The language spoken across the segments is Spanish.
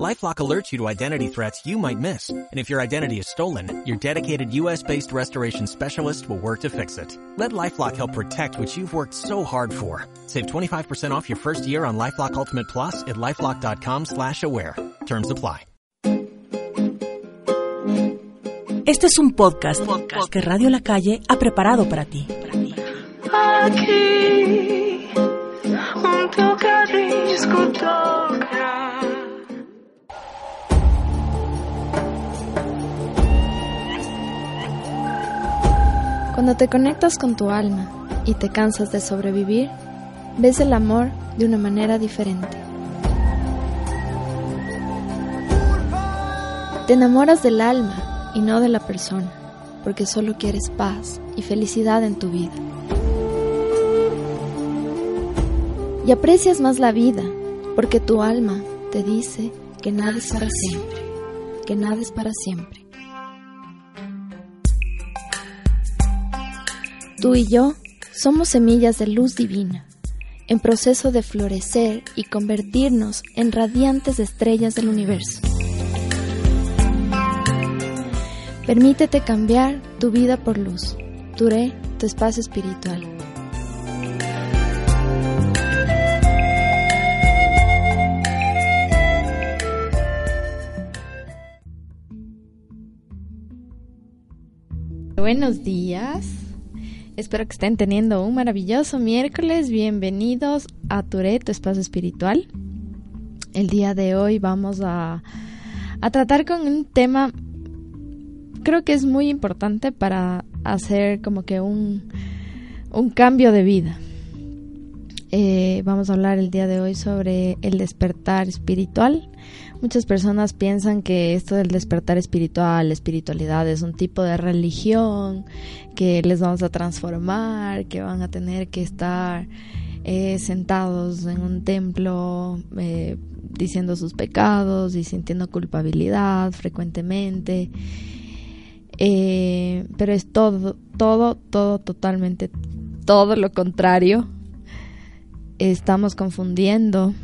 LifeLock alerts you to identity threats you might miss. And if your identity is stolen, your dedicated US-based restoration specialist will work to fix it. Let LifeLock help protect what you've worked so hard for. Save 25% off your first year on LifeLock Ultimate Plus at LifeLock.com slash aware. Terms apply. Este es un podcast, podcast que Radio La Calle ha preparado para ti. Aquí, un tocadisco toca. Cuando te conectas con tu alma y te cansas de sobrevivir, ves el amor de una manera diferente. Te enamoras del alma y no de la persona, porque solo quieres paz y felicidad en tu vida. Y aprecias más la vida, porque tu alma te dice que nada es para siempre, que nada es para siempre. Tú y yo somos semillas de luz divina, en proceso de florecer y convertirnos en radiantes estrellas del universo. Permítete cambiar tu vida por luz. Turé, tu espacio espiritual. Buenos días. Espero que estén teniendo un maravilloso miércoles. Bienvenidos a Turet, tu espacio espiritual. El día de hoy vamos a, a tratar con un tema, creo que es muy importante para hacer como que un, un cambio de vida. Eh, vamos a hablar el día de hoy sobre el despertar espiritual. Muchas personas piensan que esto del despertar espiritual, espiritualidad es un tipo de religión, que les vamos a transformar, que van a tener que estar eh, sentados en un templo eh, diciendo sus pecados y sintiendo culpabilidad frecuentemente. Eh, pero es todo, todo, todo, totalmente, todo lo contrario estamos confundiendo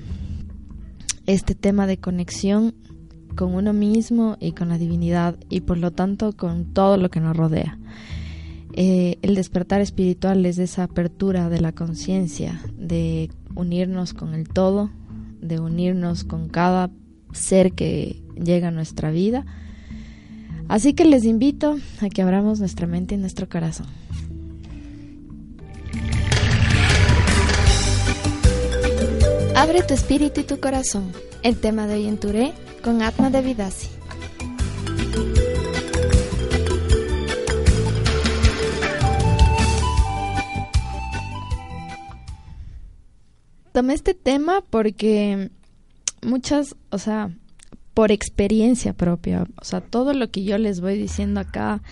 este tema de conexión con uno mismo y con la divinidad y por lo tanto con todo lo que nos rodea. Eh, el despertar espiritual es esa apertura de la conciencia, de unirnos con el todo, de unirnos con cada ser que llega a nuestra vida. Así que les invito a que abramos nuestra mente y nuestro corazón. Abre tu espíritu y tu corazón. El tema de hoy en Touré con Atma de Vidasi. Tomé este tema porque muchas, o sea, por experiencia propia, o sea, todo lo que yo les voy diciendo acá,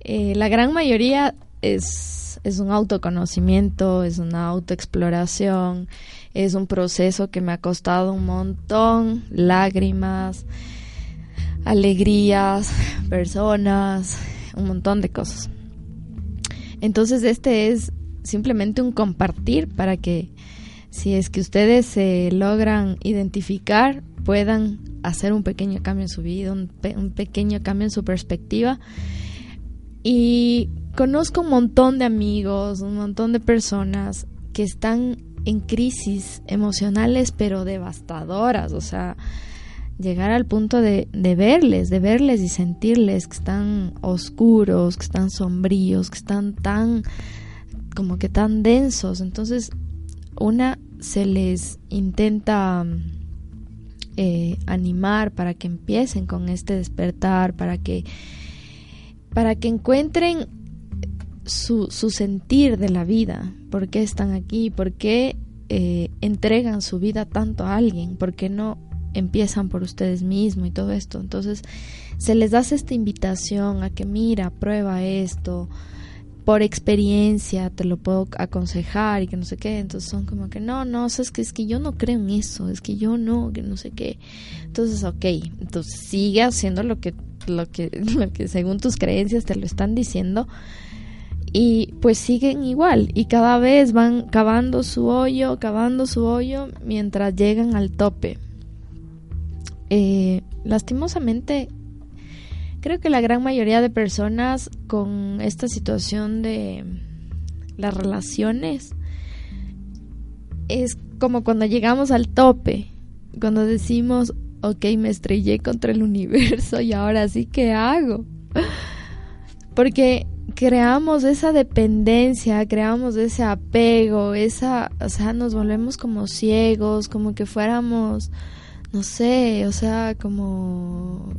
eh, la gran mayoría es, es un autoconocimiento, es una autoexploración, es un proceso que me ha costado un montón, lágrimas, alegrías, personas, un montón de cosas. Entonces este es simplemente un compartir para que si es que ustedes se logran identificar, puedan hacer un pequeño cambio en su vida, un, un pequeño cambio en su perspectiva. Y conozco un montón de amigos, un montón de personas que están en crisis emocionales pero devastadoras, o sea, llegar al punto de, de, verles, de verles y sentirles que están oscuros, que están sombríos, que están tan como que tan densos. Entonces, una se les intenta eh, animar para que empiecen con este despertar, para que para que encuentren su, su sentir de la vida, por qué están aquí, por qué eh, entregan su vida tanto a alguien, por qué no empiezan por ustedes mismos y todo esto. Entonces se les hace esta invitación a que mira, prueba esto, por experiencia te lo puedo aconsejar y que no sé qué. Entonces son como que no, no, es que es que yo no creo en eso, es que yo no, que no sé qué. Entonces, ok, entonces sigue haciendo lo que, lo que, lo que según tus creencias te lo están diciendo y pues siguen igual y cada vez van cavando su hoyo, cavando su hoyo mientras llegan al tope. Eh, lastimosamente, creo que la gran mayoría de personas con esta situación de las relaciones es como cuando llegamos al tope, cuando decimos, ok, me estrellé contra el universo y ahora sí, ¿qué hago? Porque creamos esa dependencia, creamos ese apego, esa, o sea, nos volvemos como ciegos, como que fuéramos, no sé, o sea, como,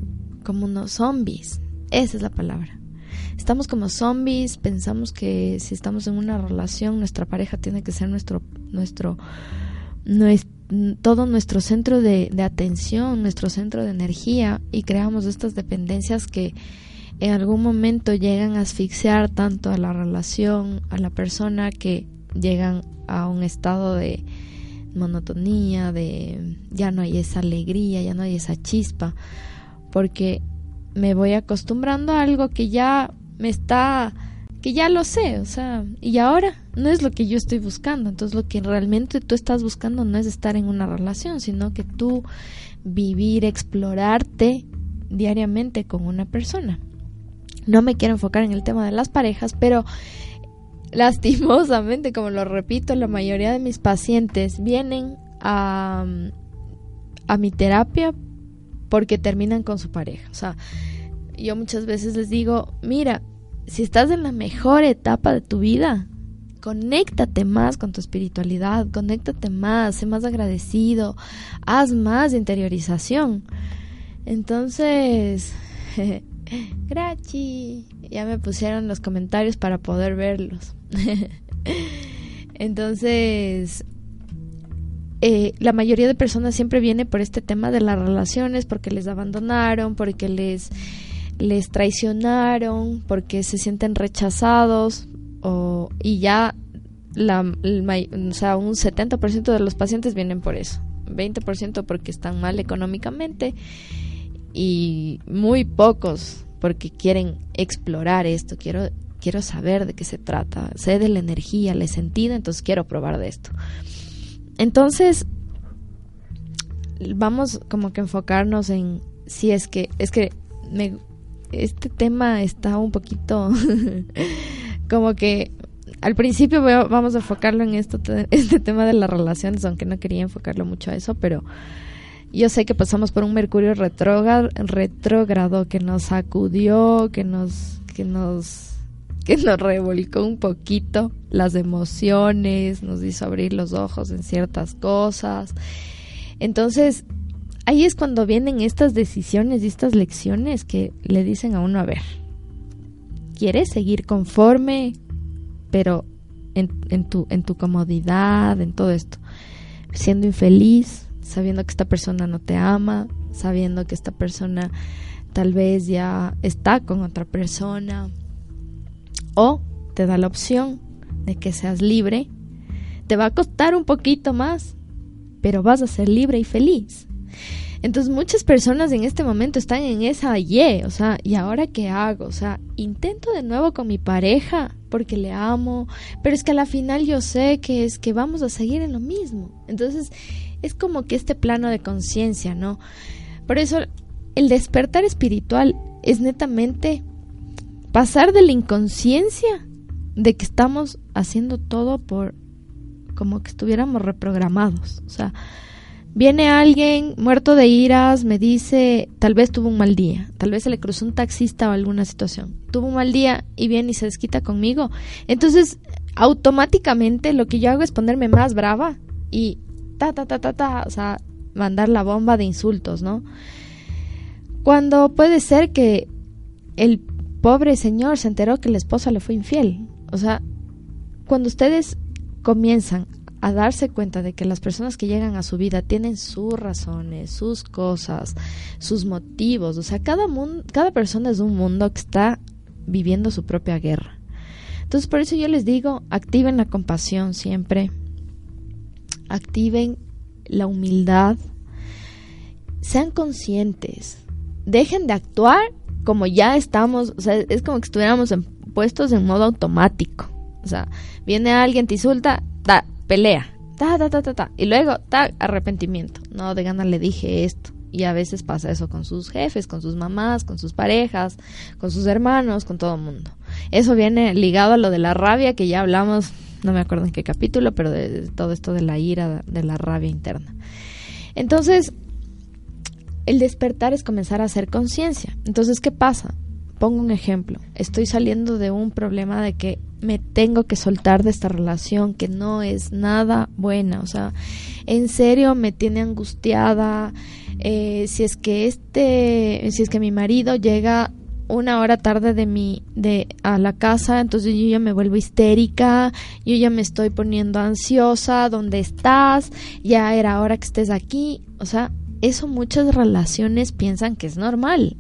como unos zombies. Esa es la palabra. Estamos como zombies, pensamos que si estamos en una relación, nuestra pareja tiene que ser nuestro, nuestro, todo nuestro centro de atención, nuestro centro de energía y creamos estas dependencias que en algún momento llegan a asfixiar tanto a la relación, a la persona, que llegan a un estado de monotonía, de ya no hay esa alegría, ya no hay esa chispa, porque me voy acostumbrando a algo que ya me está, que ya lo sé, o sea, y ahora no es lo que yo estoy buscando, entonces lo que realmente tú estás buscando no es estar en una relación, sino que tú vivir, explorarte diariamente con una persona. No me quiero enfocar en el tema de las parejas, pero lastimosamente, como lo repito, la mayoría de mis pacientes vienen a, a mi terapia porque terminan con su pareja. O sea, yo muchas veces les digo, mira, si estás en la mejor etapa de tu vida, conéctate más con tu espiritualidad, conéctate más, sé más agradecido, haz más interiorización. Entonces, Grachi. Ya me pusieron los comentarios para poder verlos. Entonces, eh, la mayoría de personas siempre viene por este tema de las relaciones, porque les abandonaron, porque les, les traicionaron, porque se sienten rechazados, o, y ya la, o sea, un 70% de los pacientes vienen por eso, 20% porque están mal económicamente y muy pocos porque quieren explorar esto, quiero quiero saber de qué se trata, sé de la energía, le he sentido, entonces quiero probar de esto. Entonces, vamos como que enfocarnos en si es que es que me, este tema está un poquito como que al principio vamos a enfocarlo en esto este tema de las relaciones, aunque no quería enfocarlo mucho a eso, pero yo sé que pasamos por un Mercurio retrógrado que nos sacudió, que nos, que nos, que nos revolcó un poquito las emociones, nos hizo abrir los ojos en ciertas cosas. Entonces, ahí es cuando vienen estas decisiones y estas lecciones que le dicen a uno, a ver, ¿quieres seguir conforme, pero en, en, tu, en tu comodidad, en todo esto, siendo infeliz? Sabiendo que esta persona no te ama, sabiendo que esta persona tal vez ya está con otra persona, o te da la opción de que seas libre, te va a costar un poquito más, pero vas a ser libre y feliz. Entonces muchas personas en este momento están en esa y, o sea, ¿y ahora qué hago? O sea, intento de nuevo con mi pareja porque le amo, pero es que a la final yo sé que es que vamos a seguir en lo mismo. Entonces, es como que este plano de conciencia, ¿no? Por eso el despertar espiritual es netamente pasar de la inconsciencia de que estamos haciendo todo por como que estuviéramos reprogramados. O sea, viene alguien muerto de iras, me dice, tal vez tuvo un mal día, tal vez se le cruzó un taxista o alguna situación. Tuvo un mal día y viene y se desquita conmigo. Entonces, automáticamente lo que yo hago es ponerme más brava y ta, ta, ta, ta, ta, o sea, mandar la bomba de insultos, ¿no? Cuando puede ser que el pobre señor se enteró que la esposa le fue infiel. O sea, cuando ustedes comienzan a darse cuenta de que las personas que llegan a su vida tienen sus razones, sus cosas, sus motivos, o sea, cada, mundo, cada persona es un mundo que está viviendo su propia guerra. Entonces por eso yo les digo, activen la compasión siempre, activen la humildad, sean conscientes, dejen de actuar como ya estamos, o sea, es como que estuviéramos en, puestos en modo automático. O sea, viene alguien, te insulta, da, pelea, ta, ta, ta, ta, ta, y luego, ta, arrepentimiento. No, de gana le dije esto. Y a veces pasa eso con sus jefes, con sus mamás, con sus parejas, con sus hermanos, con todo el mundo. Eso viene ligado a lo de la rabia que ya hablamos, no me acuerdo en qué capítulo, pero de todo esto de la ira, de la rabia interna. Entonces, el despertar es comenzar a hacer conciencia. Entonces, ¿qué pasa? Pongo un ejemplo. Estoy saliendo de un problema de que me tengo que soltar de esta relación que no es nada buena. O sea, en serio me tiene angustiada. Eh, si es que este, si es que mi marido llega una hora tarde de mi de a la casa, entonces yo ya me vuelvo histérica, yo ya me estoy poniendo ansiosa, ¿dónde estás? Ya era hora que estés aquí, o sea, eso muchas relaciones piensan que es normal.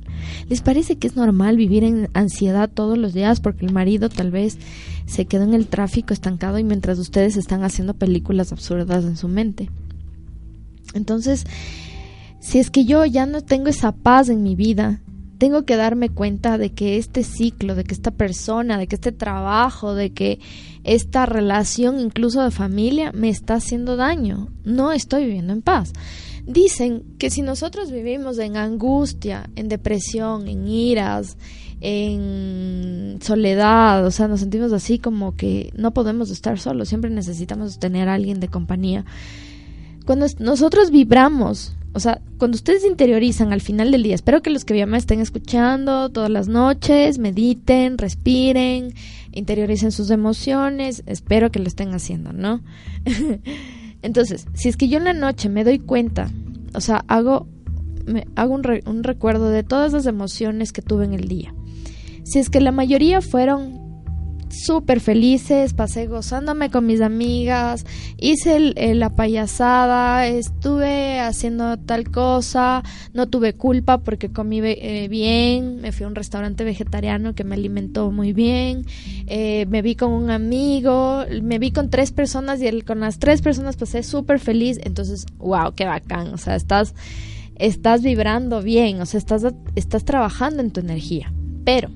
¿Les parece que es normal vivir en ansiedad todos los días porque el marido tal vez se quedó en el tráfico estancado y mientras ustedes están haciendo películas absurdas en su mente? Entonces, si es que yo ya no tengo esa paz en mi vida, tengo que darme cuenta de que este ciclo, de que esta persona, de que este trabajo, de que esta relación incluso de familia me está haciendo daño. No estoy viviendo en paz. Dicen que si nosotros vivimos en angustia, en depresión, en iras, en soledad, o sea, nos sentimos así como que no podemos estar solos, siempre necesitamos tener a alguien de compañía. Cuando nosotros vibramos, o sea, cuando ustedes interiorizan al final del día, espero que los que me estén escuchando todas las noches, mediten, respiren, interioricen sus emociones, espero que lo estén haciendo, ¿no? Entonces, si es que yo en la noche me doy cuenta, o sea, hago, me, hago un, un recuerdo de todas las emociones que tuve en el día. Si es que la mayoría fueron súper felices, pasé gozándome con mis amigas, hice la payasada, estuve haciendo tal cosa, no tuve culpa porque comí eh, bien, me fui a un restaurante vegetariano que me alimentó muy bien, eh, me vi con un amigo, me vi con tres personas y con las tres personas pasé súper feliz, entonces, wow, qué bacán, o sea, estás, estás vibrando bien, o sea, estás, estás trabajando en tu energía, pero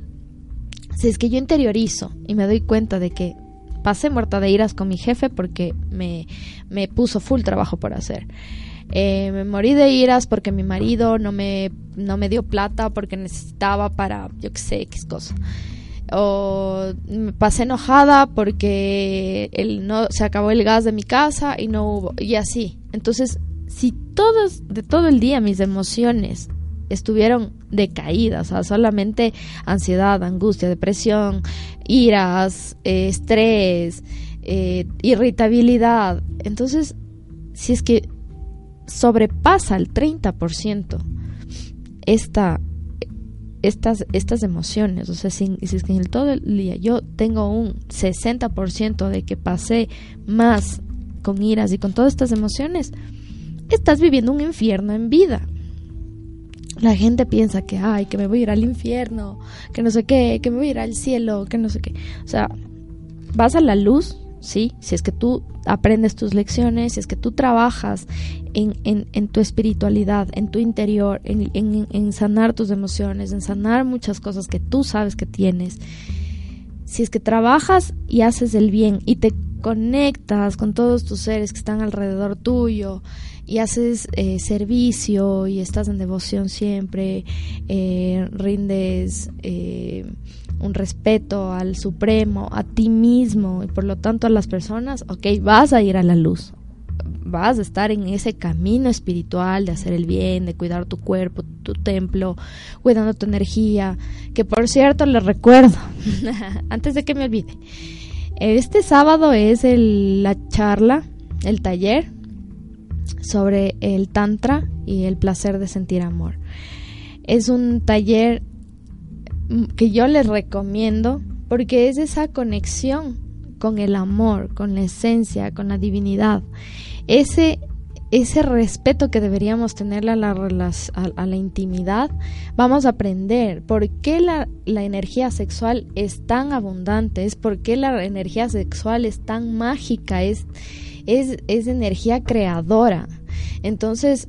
si es que yo interiorizo y me doy cuenta de que pasé muerta de iras con mi jefe porque me, me puso full trabajo por hacer. Eh, me morí de iras porque mi marido no me, no me dio plata porque necesitaba para, yo qué sé, X cosa. O me pasé enojada porque el, no, se acabó el gas de mi casa y no hubo, y así. Entonces, si todos, de todo el día mis emociones estuvieron decaídas, o sea, solamente ansiedad, angustia, depresión, iras, eh, estrés, eh, irritabilidad. Entonces, si es que sobrepasa el 30% esta, estas, estas emociones, o sea, si, si, es que en el todo el día yo tengo un 60% de que pasé más con iras y con todas estas emociones, estás viviendo un infierno en vida la gente piensa que, ay, que me voy a ir al infierno, que no sé qué, que me voy a ir al cielo, que no sé qué. O sea, vas a la luz, sí, si es que tú aprendes tus lecciones, si es que tú trabajas en, en, en tu espiritualidad, en tu interior, en, en, sanar tus emociones, en sanar muchas cosas que tú sabes que tienes. Si es que trabajas y haces el bien y te conectas con todos tus seres que están alrededor tuyo, y haces eh, servicio y estás en devoción siempre, eh, rindes eh, un respeto al Supremo, a ti mismo y por lo tanto a las personas, ok, vas a ir a la luz, vas a estar en ese camino espiritual de hacer el bien, de cuidar tu cuerpo, tu templo, cuidando tu energía, que por cierto les recuerdo, antes de que me olvide, este sábado es la charla, el taller sobre el Tantra y el placer de sentir amor. Es un taller que yo les recomiendo porque es esa conexión con el amor, con la esencia, con la divinidad. Ese ese respeto que deberíamos tenerle a la, a, la intimidad, vamos a aprender por qué la, la, energía sexual es tan abundante, es por qué la energía sexual es tan mágica, es, es, es energía creadora. Entonces,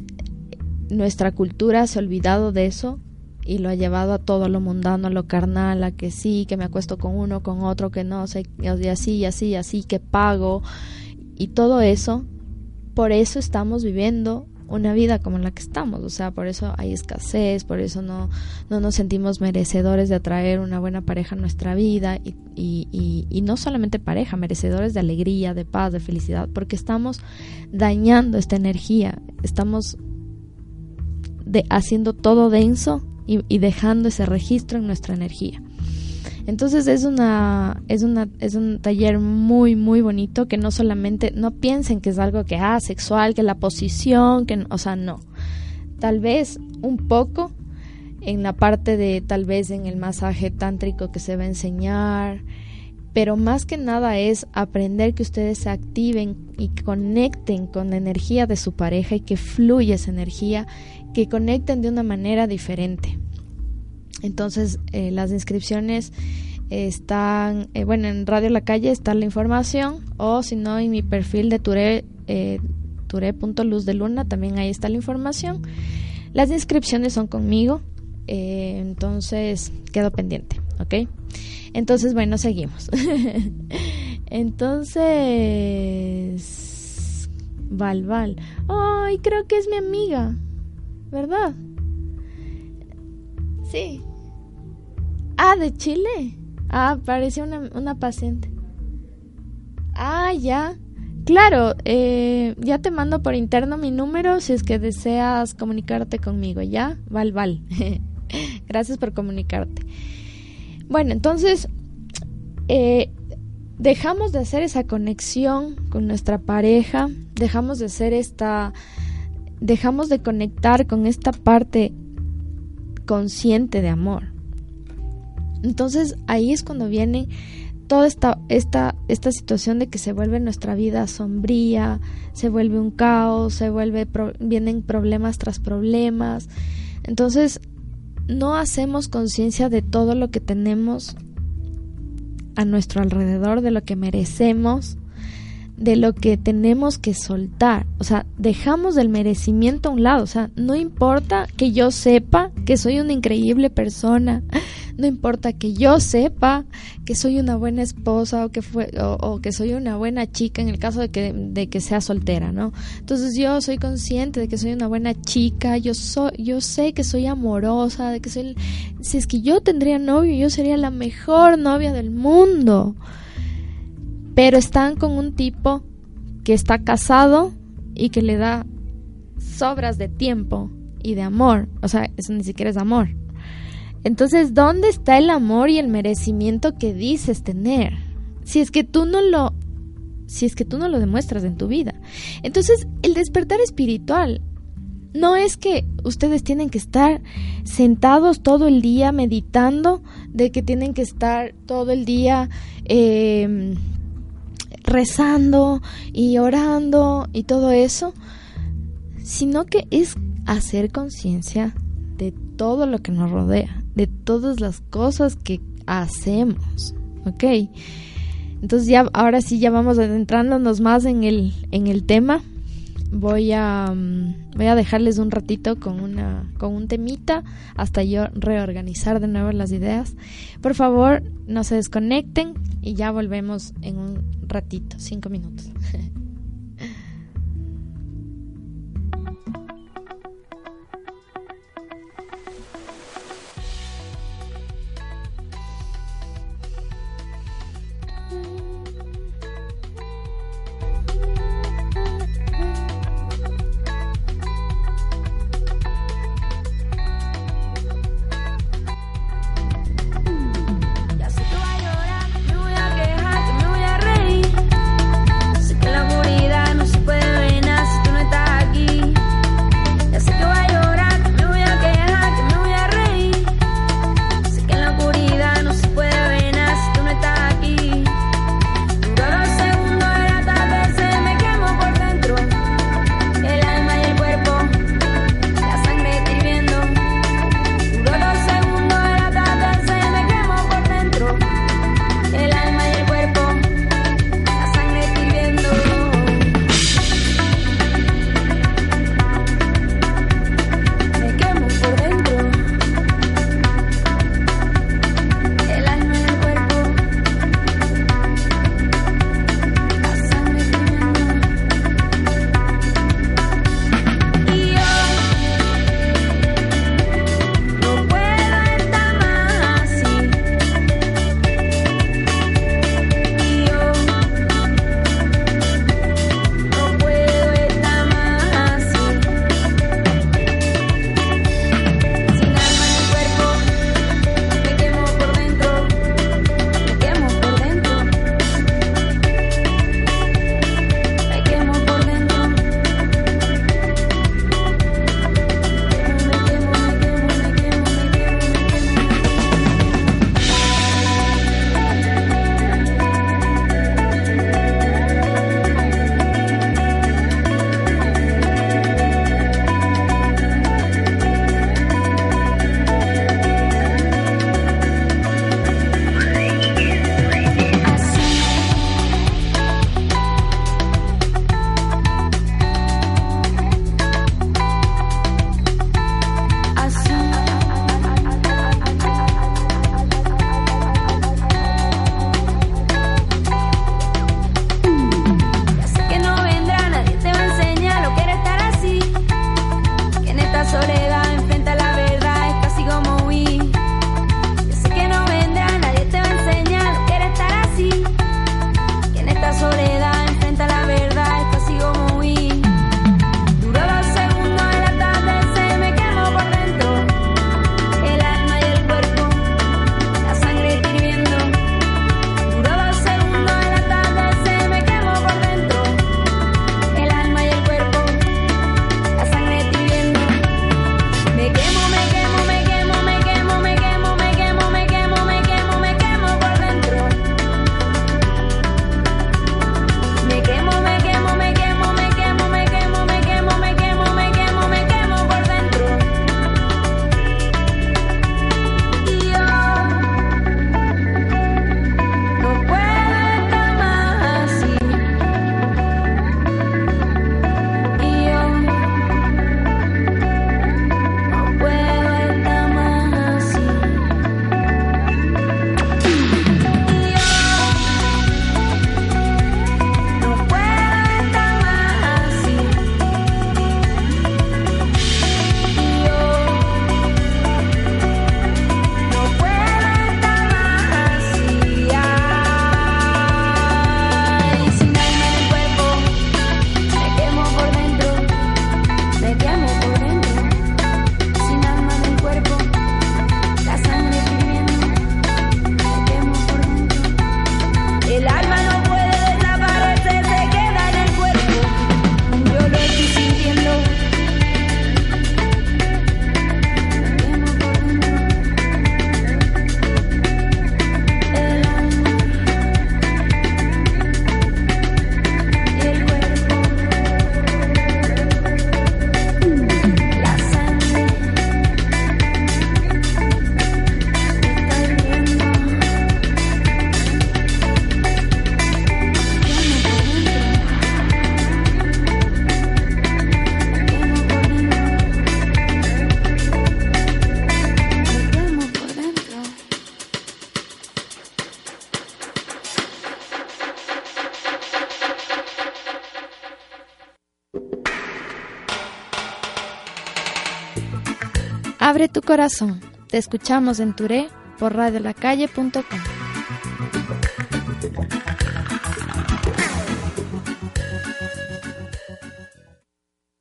nuestra cultura se ha olvidado de eso y lo ha llevado a todo lo mundano, a lo carnal, a que sí, que me acuesto con uno, con otro, que no, sé, y así, y así, así, que pago. Y todo eso por eso estamos viviendo una vida como la que estamos, o sea, por eso hay escasez, por eso no, no nos sentimos merecedores de atraer una buena pareja a nuestra vida y, y, y, no solamente pareja, merecedores de alegría, de paz, de felicidad, porque estamos dañando esta energía, estamos de, haciendo todo denso y dejando ese registro en nuestra energía. Entonces es una es una es un taller muy muy bonito que no solamente no piensen que es algo que ah sexual, que la posición, que o sea, no. Tal vez un poco en la parte de tal vez en el masaje tántrico que se va a enseñar, pero más que nada es aprender que ustedes se activen y conecten con la energía de su pareja y que fluya esa energía, que conecten de una manera diferente. Entonces, eh, las inscripciones están, eh, bueno, en Radio La Calle está la información, o si no, en mi perfil de Ture, eh, de Luna, también ahí está la información. Las inscripciones son conmigo, eh, entonces quedo pendiente, ¿ok? Entonces, bueno, seguimos. entonces, Val, Val. Ay, creo que es mi amiga, ¿verdad? Sí. Ah, de Chile. Ah, parecía una, una paciente. Ah, ya. Claro, eh, ya te mando por interno mi número si es que deseas comunicarte conmigo, ¿ya? Val, val. Gracias por comunicarte. Bueno, entonces, eh, dejamos de hacer esa conexión con nuestra pareja, dejamos de hacer esta, dejamos de conectar con esta parte consciente de amor. Entonces ahí es cuando viene toda esta, esta, esta situación de que se vuelve nuestra vida sombría, se vuelve un caos, se vuelve vienen problemas tras problemas. Entonces no hacemos conciencia de todo lo que tenemos a nuestro alrededor, de lo que merecemos, de lo que tenemos que soltar. O sea, dejamos el merecimiento a un lado. O sea, no importa que yo sepa que soy una increíble persona, no importa que yo sepa que soy una buena esposa o que fue o, que soy una buena chica en el caso de que, de que sea soltera, ¿no? Entonces yo soy consciente de que soy una buena chica, yo soy yo sé que soy amorosa, de que soy si es que yo tendría novio, yo sería la mejor novia del mundo. Pero están con un tipo que está casado y que le da sobras de tiempo y de amor, o sea, eso ni siquiera es amor. Entonces, ¿dónde está el amor y el merecimiento que dices tener? Si es que tú no lo si es que tú no lo demuestras en tu vida. Entonces, el despertar espiritual no es que ustedes tienen que estar sentados todo el día meditando, de que tienen que estar todo el día em, rezando y orando y todo eso, sino que es hacer conciencia de todo lo que nos rodea de todas las cosas que hacemos, ¿ok? Entonces ya, ahora sí ya vamos adentrándonos más en el, en el tema. Voy a, mm, voy a dejarles un ratito con, una, con un temita hasta yo reorganizar de nuevo las ideas. Por favor, no se desconecten y ya volvemos en un ratito, cinco minutos. corazón. Te escuchamos en Touré por radiolacalle.com.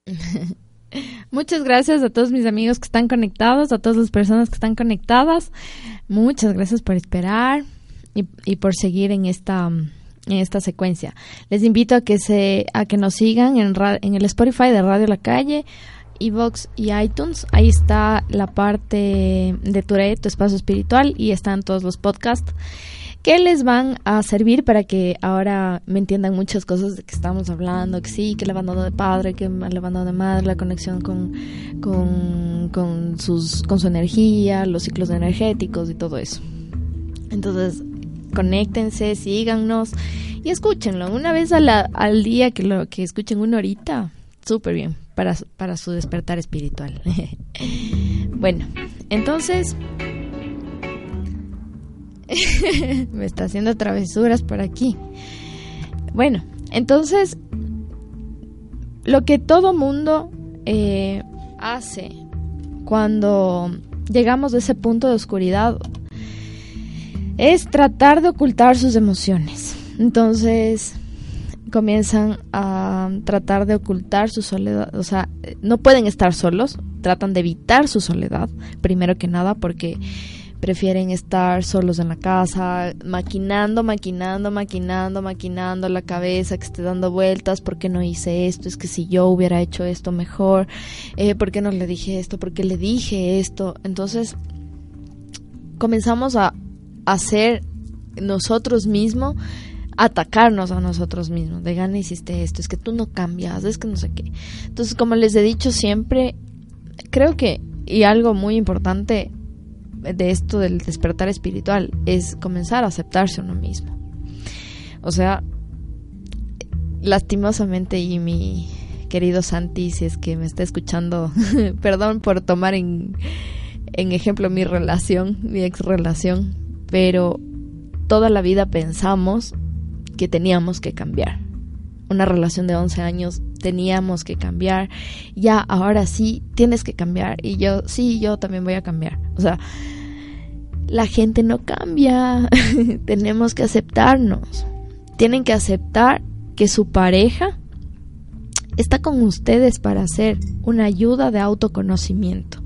Muchas gracias a todos mis amigos que están conectados, a todas las personas que están conectadas. Muchas gracias por esperar y, por seguir en esta en esta secuencia. Les invito a que se a que nos sigan en, en el Spotify de Radio La Calle, Evox y iTunes. Ahí está la parte de Tourette, tu espacio espiritual y están todos los podcasts que les van a servir para que ahora me entiendan muchas cosas de que estamos hablando, que sí, que el abandono de padre, que el abandono de madre, la conexión con, con, con, sus, con su energía, los ciclos energéticos y todo eso. Entonces, conéctense, síganos y escúchenlo. Una vez al día que, lo, que escuchen una horita, súper bien, para, para su despertar espiritual. bueno, entonces me está haciendo travesuras por aquí. Bueno, entonces, lo que todo mundo eh, hace cuando llegamos a ese punto de oscuridad es tratar de ocultar sus emociones. Entonces, comienzan a tratar de ocultar su soledad, o sea, no pueden estar solos, tratan de evitar su soledad, primero que nada porque prefieren estar solos en la casa, maquinando, maquinando, maquinando, maquinando la cabeza que esté dando vueltas, ¿por qué no hice esto? Es que si yo hubiera hecho esto mejor, eh, ¿por qué no le dije esto? ¿Por qué le dije esto? Entonces comenzamos a hacer nosotros mismos atacarnos a nosotros mismos, de gana hiciste esto, es que tú no cambias, es que no sé qué. Entonces, como les he dicho siempre, creo que, y algo muy importante, de esto del despertar espiritual es comenzar a aceptarse uno mismo. O sea, lastimosamente y mi querido Santi, si es que me está escuchando, perdón por tomar en, en ejemplo mi relación, mi ex relación, pero toda la vida pensamos que teníamos que cambiar. Una relación de 11 años teníamos que cambiar. Ya, ahora sí, tienes que cambiar. Y yo, sí, yo también voy a cambiar. O sea, la gente no cambia, tenemos que aceptarnos. Tienen que aceptar que su pareja está con ustedes para hacer una ayuda de autoconocimiento.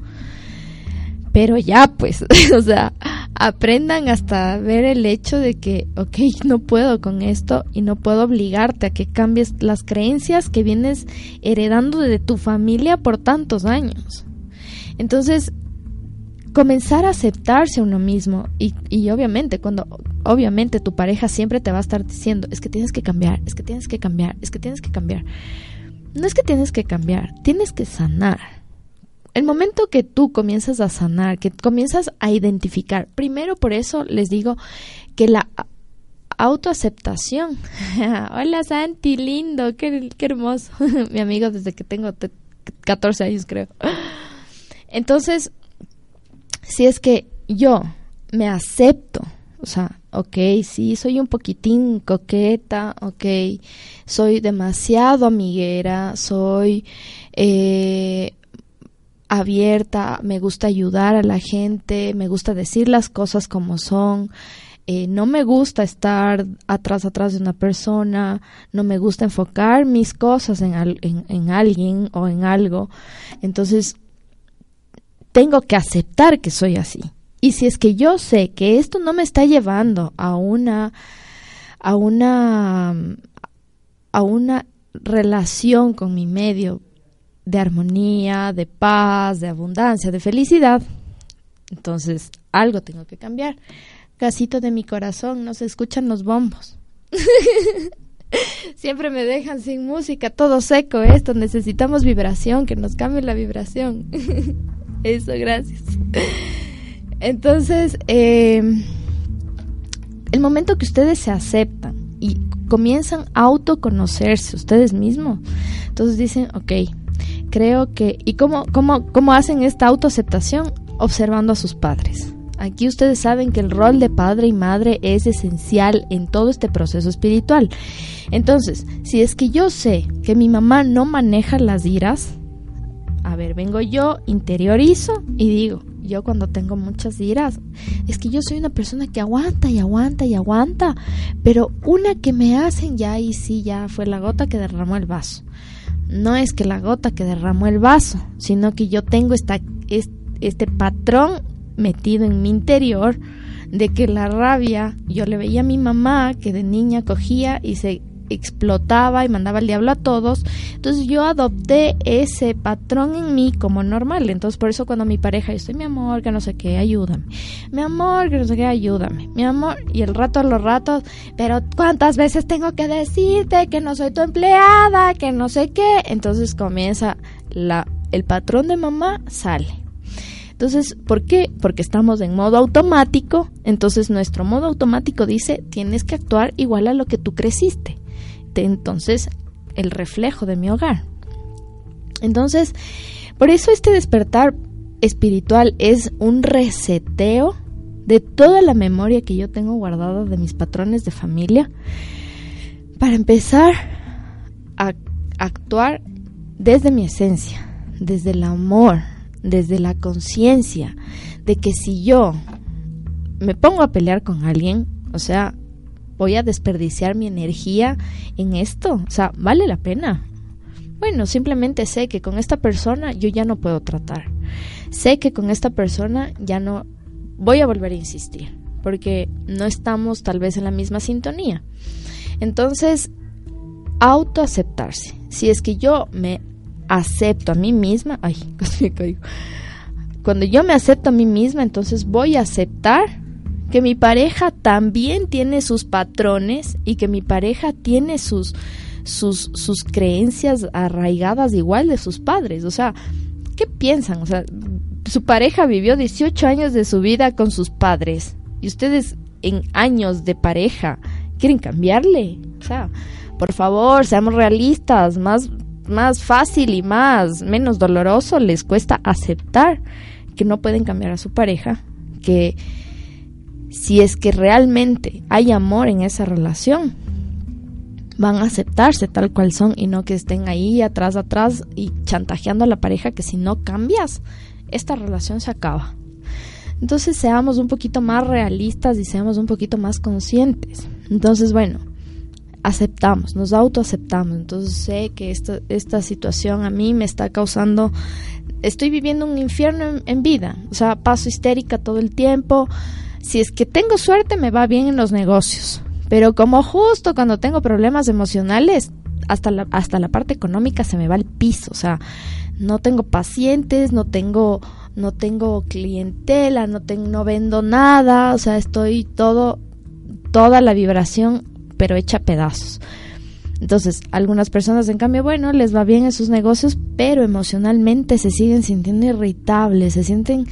Pero ya, pues, o sea, aprendan hasta ver el hecho de que, ok, no puedo con esto y no puedo obligarte a que cambies las creencias que vienes heredando de tu familia por tantos años. Entonces, comenzar a aceptarse a uno mismo y, y, obviamente cuando obviamente tu pareja siempre te va a estar diciendo es que tienes que cambiar, es que tienes que cambiar, es que tienes que cambiar. No es que tienes que cambiar, tienes que sanar. El momento que tú comienzas a sanar, que comienzas a identificar, primero por eso les digo que la autoaceptación. Hola Santi, lindo, qué, qué hermoso. Mi amigo desde que tengo 14 años creo. Entonces, si es que yo me acepto, o sea, ok, sí, soy un poquitín coqueta, ok, soy demasiado amiguera, soy eh, abierta, me gusta ayudar a la gente, me gusta decir las cosas como son, eh, no me gusta estar atrás, atrás de una persona, no me gusta enfocar mis cosas en, en alguien o en algo. Entonces, tengo que aceptar que soy así. Y si es que yo sé que esto no me está llevando a una a una a una relación con mi medio de armonía, de paz, de abundancia, de felicidad, entonces algo tengo que cambiar. Casito de mi corazón, no se escuchan los bombos. Siempre me dejan sin música, todo seco esto, necesitamos vibración, que nos cambie la vibración. Eso, gracias. Entonces, eh, el momento que ustedes se aceptan y comienzan a autoconocerse ustedes mismos, entonces dicen, ok, creo que... ¿Y cómo, cómo, cómo hacen esta autoaceptación? Observando a sus padres. Aquí ustedes saben que el rol de padre y madre es esencial en todo este proceso espiritual. Entonces, si es que yo sé que mi mamá no maneja las iras, a ver, vengo yo, interiorizo y digo, yo cuando tengo muchas iras, es que yo soy una persona que aguanta y aguanta y aguanta, pero una que me hacen ya y sí, ya fue la gota que derramó el vaso. No es que la gota que derramó el vaso, sino que yo tengo esta, este patrón metido en mi interior de que la rabia, yo le veía a mi mamá que de niña cogía y se explotaba y mandaba el diablo a todos. Entonces yo adopté ese patrón en mí como normal. Entonces por eso cuando mi pareja, yo estoy mi amor, que no sé qué, ayúdame. Mi amor, que no sé qué, ayúdame. Mi amor, y el rato a los ratos, pero ¿cuántas veces tengo que decirte que no soy tu empleada, que no sé qué? Entonces comienza la, el patrón de mamá, sale. Entonces, ¿por qué? Porque estamos en modo automático. Entonces, nuestro modo automático dice, tienes que actuar igual a lo que tú creciste entonces el reflejo de mi hogar. Entonces, por eso este despertar espiritual es un reseteo de toda la memoria que yo tengo guardada de mis patrones de familia para empezar a actuar desde mi esencia, desde el amor, desde la conciencia de que si yo me pongo a pelear con alguien, o sea, voy a desperdiciar mi energía en esto. O sea, vale la pena. Bueno, simplemente sé que con esta persona yo ya no puedo tratar. Sé que con esta persona ya no voy a volver a insistir, porque no estamos tal vez en la misma sintonía. Entonces, autoaceptarse. Si es que yo me acepto a mí misma, ay. Cuando yo me acepto a mí misma, entonces voy a aceptar que mi pareja también tiene sus patrones y que mi pareja tiene sus, sus, sus creencias arraigadas igual de sus padres. O sea, ¿qué piensan? O sea, su pareja vivió 18 años de su vida con sus padres y ustedes en años de pareja quieren cambiarle. O sea, por favor, seamos realistas, más, más fácil y más, menos doloroso les cuesta aceptar que no pueden cambiar a su pareja, que si es que realmente hay amor en esa relación, van a aceptarse tal cual son y no que estén ahí atrás, atrás y chantajeando a la pareja que si no cambias, esta relación se acaba. Entonces seamos un poquito más realistas y seamos un poquito más conscientes. Entonces, bueno, aceptamos, nos autoaceptamos. Entonces sé que esta, esta situación a mí me está causando, estoy viviendo un infierno en, en vida. O sea, paso histérica todo el tiempo si es que tengo suerte me va bien en los negocios, pero como justo cuando tengo problemas emocionales, hasta la, hasta la parte económica se me va al piso, o sea, no tengo pacientes, no tengo no tengo clientela, no tengo no vendo nada, o sea, estoy todo toda la vibración pero hecha pedazos. Entonces, algunas personas, en cambio, bueno, les va bien en sus negocios, pero emocionalmente se siguen sintiendo irritables, se sienten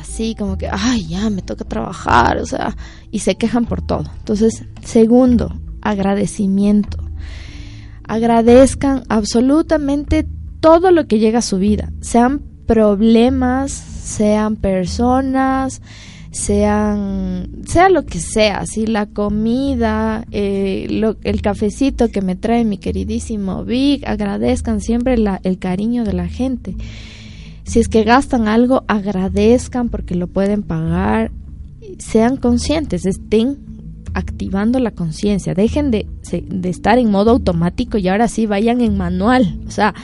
así como que, ay, ya me toca trabajar, o sea, y se quejan por todo. Entonces, segundo, agradecimiento. Agradezcan absolutamente todo lo que llega a su vida, sean problemas, sean personas, sean, sea lo que sea, si la comida, eh, el cafecito que me trae mi queridísimo Vic, agradezcan siempre el cariño de la gente. Si es que gastan algo, agradezcan porque lo pueden pagar. Sean conscientes, estén activando la conciencia. Dejen de, de estar en modo automático y ahora sí vayan en manual. O sea,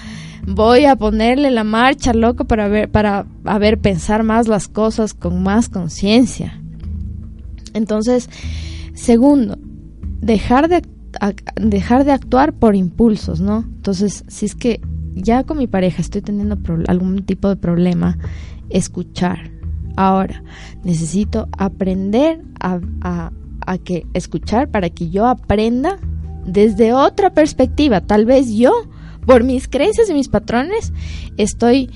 voy a ponerle la marcha, loco, para ver, para a ver, pensar más las cosas con más conciencia. Entonces, segundo, dejar de, dejar de actuar por impulsos, ¿no? Entonces, si es que ya con mi pareja estoy teniendo algún tipo de problema, escuchar. Ahora, necesito aprender a, a, a que escuchar para que yo aprenda desde otra perspectiva. Tal vez yo por mis creencias y mis patrones, estoy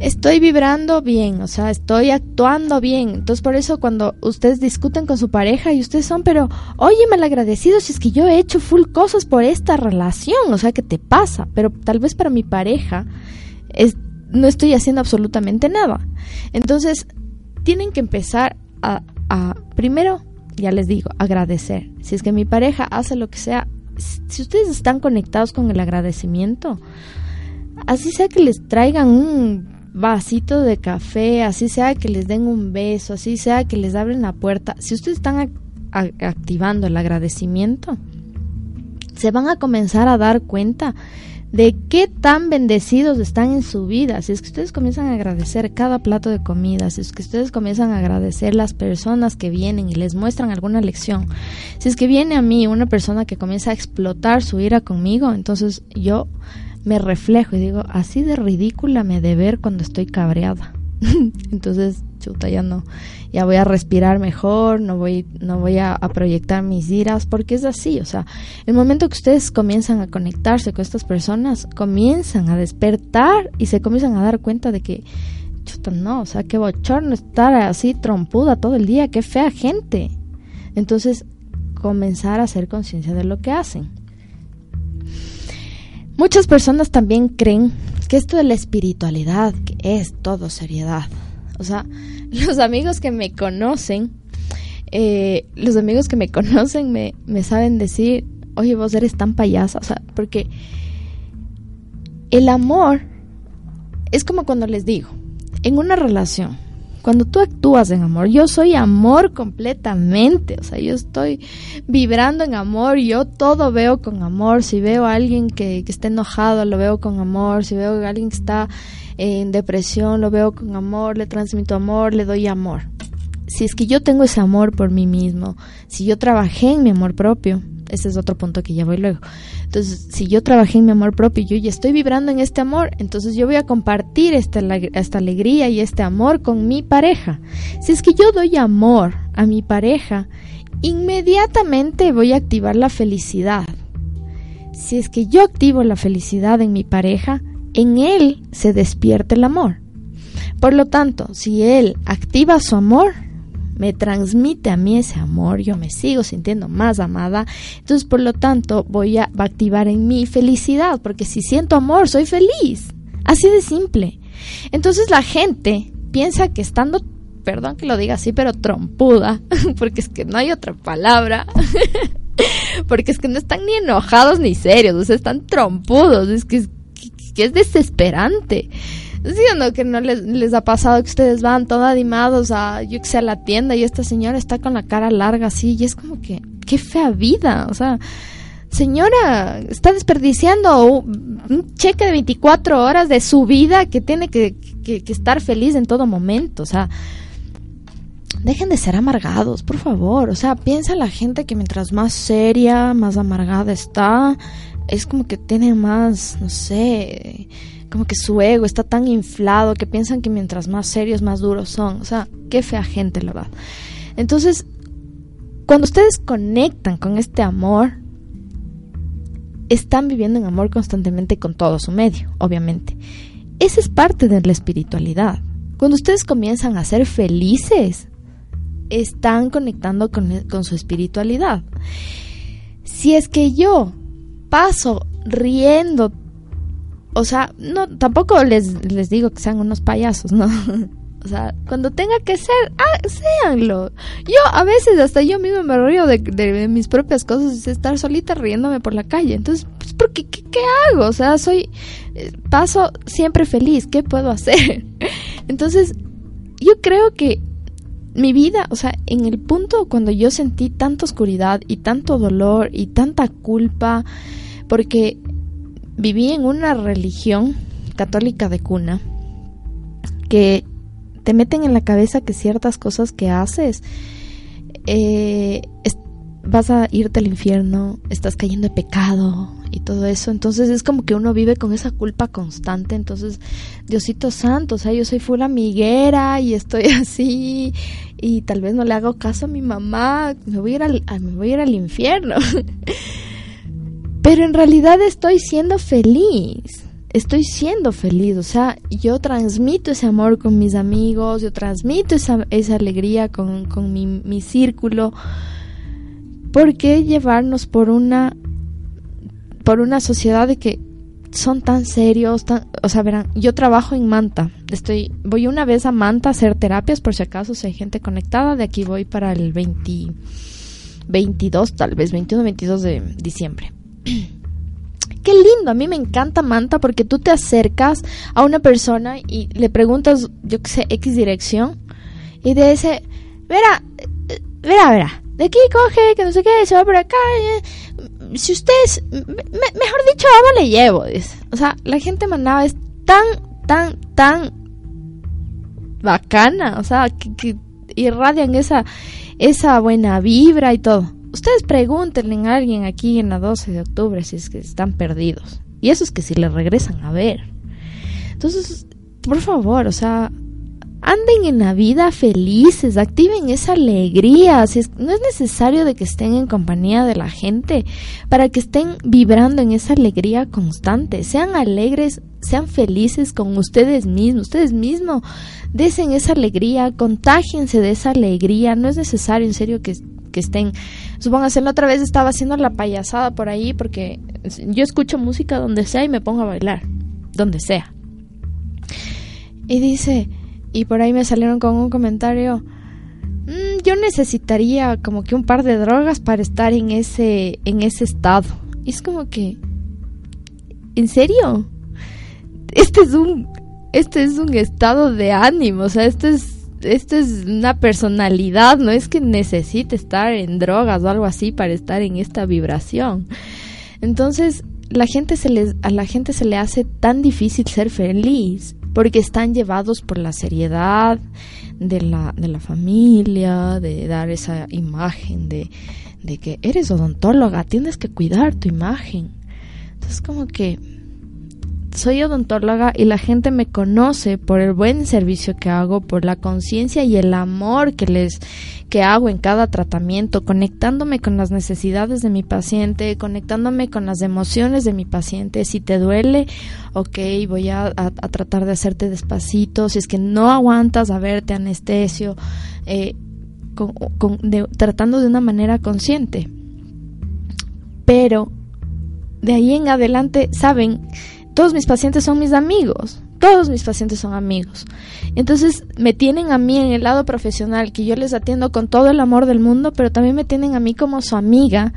estoy vibrando bien, o sea, estoy actuando bien. Entonces, por eso cuando ustedes discuten con su pareja y ustedes son, pero, oye, agradecido si es que yo he hecho full cosas por esta relación, o sea, ¿qué te pasa? Pero tal vez para mi pareja es, no estoy haciendo absolutamente nada. Entonces, tienen que empezar a, a, primero, ya les digo, agradecer. Si es que mi pareja hace lo que sea, si ustedes están conectados con el agradecimiento, así sea que les traigan un vasito de café, así sea que les den un beso, así sea que les abren la puerta, si ustedes están activando el agradecimiento, se van a comenzar a dar cuenta de qué tan bendecidos están en su vida. Si es que ustedes comienzan a agradecer cada plato de comida, si es que ustedes comienzan a agradecer las personas que vienen y les muestran alguna lección, si es que viene a mí una persona que comienza a explotar su ira conmigo, entonces yo me reflejo y digo, así de ridícula me de ver cuando estoy cabreada. entonces, chuta, ya no, ya voy a respirar mejor, no voy, no voy a, proyectar mis iras, porque es así, o sea, el momento que ustedes comienzan a conectarse con estas personas, comienzan a despertar y se comienzan a dar cuenta de que, chuta, no, o sea, qué bochorno estar así trompuda todo el día, qué fea gente. Entonces, comenzar a hacer conciencia de lo que hacen. Muchas personas también creen que esto de la espiritualidad que es todo seriedad. O sea, los amigos que me conocen, eh, los amigos que me conocen me, me saben decir, oye, vos eres tan payasa. O sea, porque el amor es como cuando les digo, en una relación, cuando tú actúas en amor, yo soy amor completamente, o sea, yo estoy vibrando en amor, yo todo veo con amor, si veo a alguien que, que está enojado, lo veo con amor, si veo a alguien que está en depresión, lo veo con amor, le transmito amor, le doy amor. Si es que yo tengo ese amor por mí mismo, si yo trabajé en mi amor propio, ese es otro punto que ya voy luego. Entonces, si yo trabajé en mi amor propio y yo ya estoy vibrando en este amor, entonces yo voy a compartir esta, esta alegría y este amor con mi pareja. Si es que yo doy amor a mi pareja, inmediatamente voy a activar la felicidad. Si es que yo activo la felicidad en mi pareja, en él se despierta el amor. Por lo tanto, si él activa su amor, me transmite a mí ese amor, yo me sigo sintiendo más amada, entonces por lo tanto voy a, activar en mí felicidad, porque si siento amor, soy feliz. Así de simple. Entonces la gente piensa que estando, perdón que lo diga así, pero trompuda, porque es que no hay otra palabra, porque es que no están ni enojados ni serios, o sea, están trompudos, es que, que es desesperante. ¿Sí o no? Que no les, ha pasado que ustedes van todos animados a, yo que sé, a la tienda y esta señora está con la cara larga así y es como que, qué fea vida, o sea, señora, está desperdiciando un, cheque de 24 horas de su vida que tiene que, que, que estar feliz en todo momento, o sea, dejen de ser amargados, por favor. O sea, piensa la gente que mientras más seria, más amargada está, es como que tiene más, no sé, como que su ego está tan inflado que piensan que mientras más serios, más duros son. O sea, qué fea gente, la verdad. Entonces, cuando ustedes conectan con este amor, están viviendo en amor constantemente con todo su medio, obviamente. Esa es parte de la espiritualidad. Cuando ustedes comienzan a ser felices, están conectando con, con su espiritualidad. Si es que yo paso riendo. O sea, no, tampoco les, les digo que sean unos payasos, ¿no? O sea, cuando tenga que ser, ah, séanlo. Yo a veces hasta yo mismo me río de, mis propias cosas, de estar solita riéndome por la calle. Entonces, pues, porque, ¿qué, ¿qué, hago? O sea, soy, eh, paso siempre feliz, ¿qué puedo hacer? Entonces, yo creo que mi vida, o sea, en el punto cuando yo sentí tanta oscuridad y tanto dolor y tanta culpa, porque viví en una religión católica de cuna que te meten en la cabeza que ciertas cosas que haces eh, vas a irte al infierno, estás cayendo de pecado y todo eso. Entonces es como que uno vive con esa culpa constante. Entonces, Diosito Santo, o sea, yo soy full amiguera y estoy así y tal vez no le hago caso a mi mamá, me voy a ir al, me voy a ir al infierno. Pero en realidad estoy siendo feliz. Estoy siendo feliz, o sea, yo transmito ese amor con mis amigos, yo transmito esa, esa alegría con, con mi, mi círculo. ¿Por qué llevarnos por una por una sociedad de que son tan serios, tan, o sea, verán, yo trabajo en Manta, estoy, voy una vez a Manta a hacer terapias por si acaso si hay gente conectada, de aquí voy para el 20, 22, tal vez 21, 22 de diciembre. Qué lindo, a mí me encanta Manta porque tú te acercas a una persona y le preguntas, yo qué sé, X dirección y te dice, verá, verá, verá, de aquí coge, que no sé qué, se va por acá. eh, Si usted es, me- me- mejor dicho, vamos le llevo. dice. O sea, la gente Manaba es tan, tan, tan bacana, o sea, que, que irradian esa, esa buena vibra y todo. Ustedes pregúntenle a alguien aquí en la 12 de octubre si es que están perdidos. Y eso es que si le regresan a ver. Entonces, por favor, o sea, anden en la vida felices, activen esa alegría. Si es- no es necesario de que estén en compañía de la gente para que estén vibrando en esa alegría constante. Sean alegres, sean felices con ustedes mismos. Ustedes mismos desen esa alegría, contágiense de esa alegría. No es necesario, en serio, que, que estén. Supóngase, la otra vez estaba haciendo la payasada por ahí porque yo escucho música donde sea y me pongo a bailar. Donde sea. Y dice, y por ahí me salieron con un comentario, "Mm, yo necesitaría como que un par de drogas para estar en ese, en ese estado. Y es como que, ¿en serio? Este es un, este es un estado de ánimo, o sea, esto es, esto es una personalidad, no es que necesite estar en drogas o algo así para estar en esta vibración. Entonces, la gente se les, a la gente se le hace tan difícil ser feliz porque están llevados por la seriedad de la, de la familia, de dar esa imagen de, de que eres odontóloga, tienes que cuidar tu imagen. Entonces, como que soy odontóloga y la gente me conoce por el buen servicio que hago, por la conciencia y el amor que les que hago en cada tratamiento, conectándome con las necesidades de mi paciente, conectándome con las emociones de mi paciente. Si te duele, ok, voy a, tratar de hacerte despacito. Si es que no aguantas, a ver, te anestesio, eh, con- tratando de una manera consciente. Pero de ahí en adelante, saben, todos mis pacientes son mis amigos. Todos mis pacientes son amigos. Entonces me tienen a mí en el lado profesional, que yo les atiendo con todo el amor del mundo, pero también me tienen a mí como su amiga,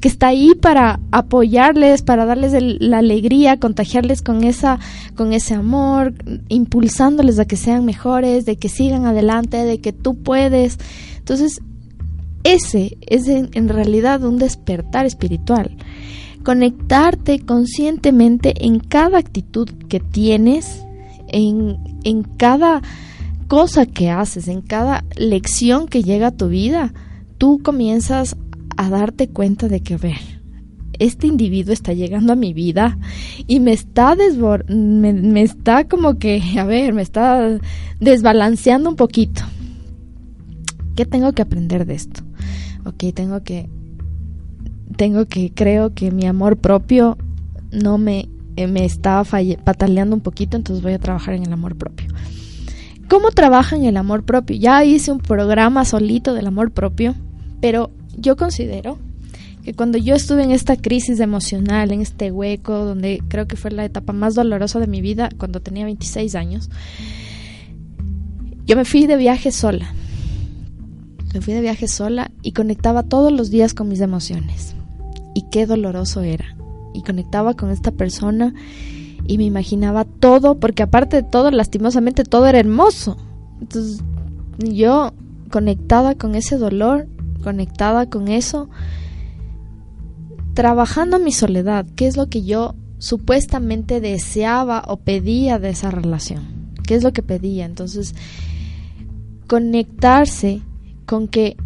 que está ahí para apoyarles, para darles el- la alegría, contagiarles con esa, con ese amor, impulsándoles a que sean mejores, de que sigan adelante, de que tú puedes. Entonces, ese es en, en realidad un despertar espiritual. Conectarte conscientemente en cada actitud que tienes, en, en cada cosa que haces, en cada lección que llega a tu vida, tú comienzas a darte cuenta de que, a ver, este individuo está llegando a mi vida y me está desbor me, está como que, a ver, me está desbalanceando un poquito. ¿Qué tengo que aprender de esto? Ok, tengo que, tengo que, creo que mi amor propio no me, eh, me está falle- pataleando un poquito, entonces voy a trabajar en el amor propio. ¿Cómo trabaja en el amor propio? Ya hice un programa solito del amor propio, pero yo considero que cuando yo estuve en esta crisis emocional, en este hueco, donde creo que fue la etapa más dolorosa de mi vida, cuando tenía 26 años, yo me fui de viaje sola. Me fui de viaje sola y conectaba todos los días con mis emociones. Y qué doloroso era. Y conectaba con esta persona y me imaginaba todo, porque aparte de todo, lastimosamente todo era hermoso. Entonces yo conectada con ese dolor, conectada con eso, trabajando mi soledad, que es lo que yo supuestamente deseaba o pedía de esa relación. ¿Qué es lo que pedía? Entonces, conectarse con que,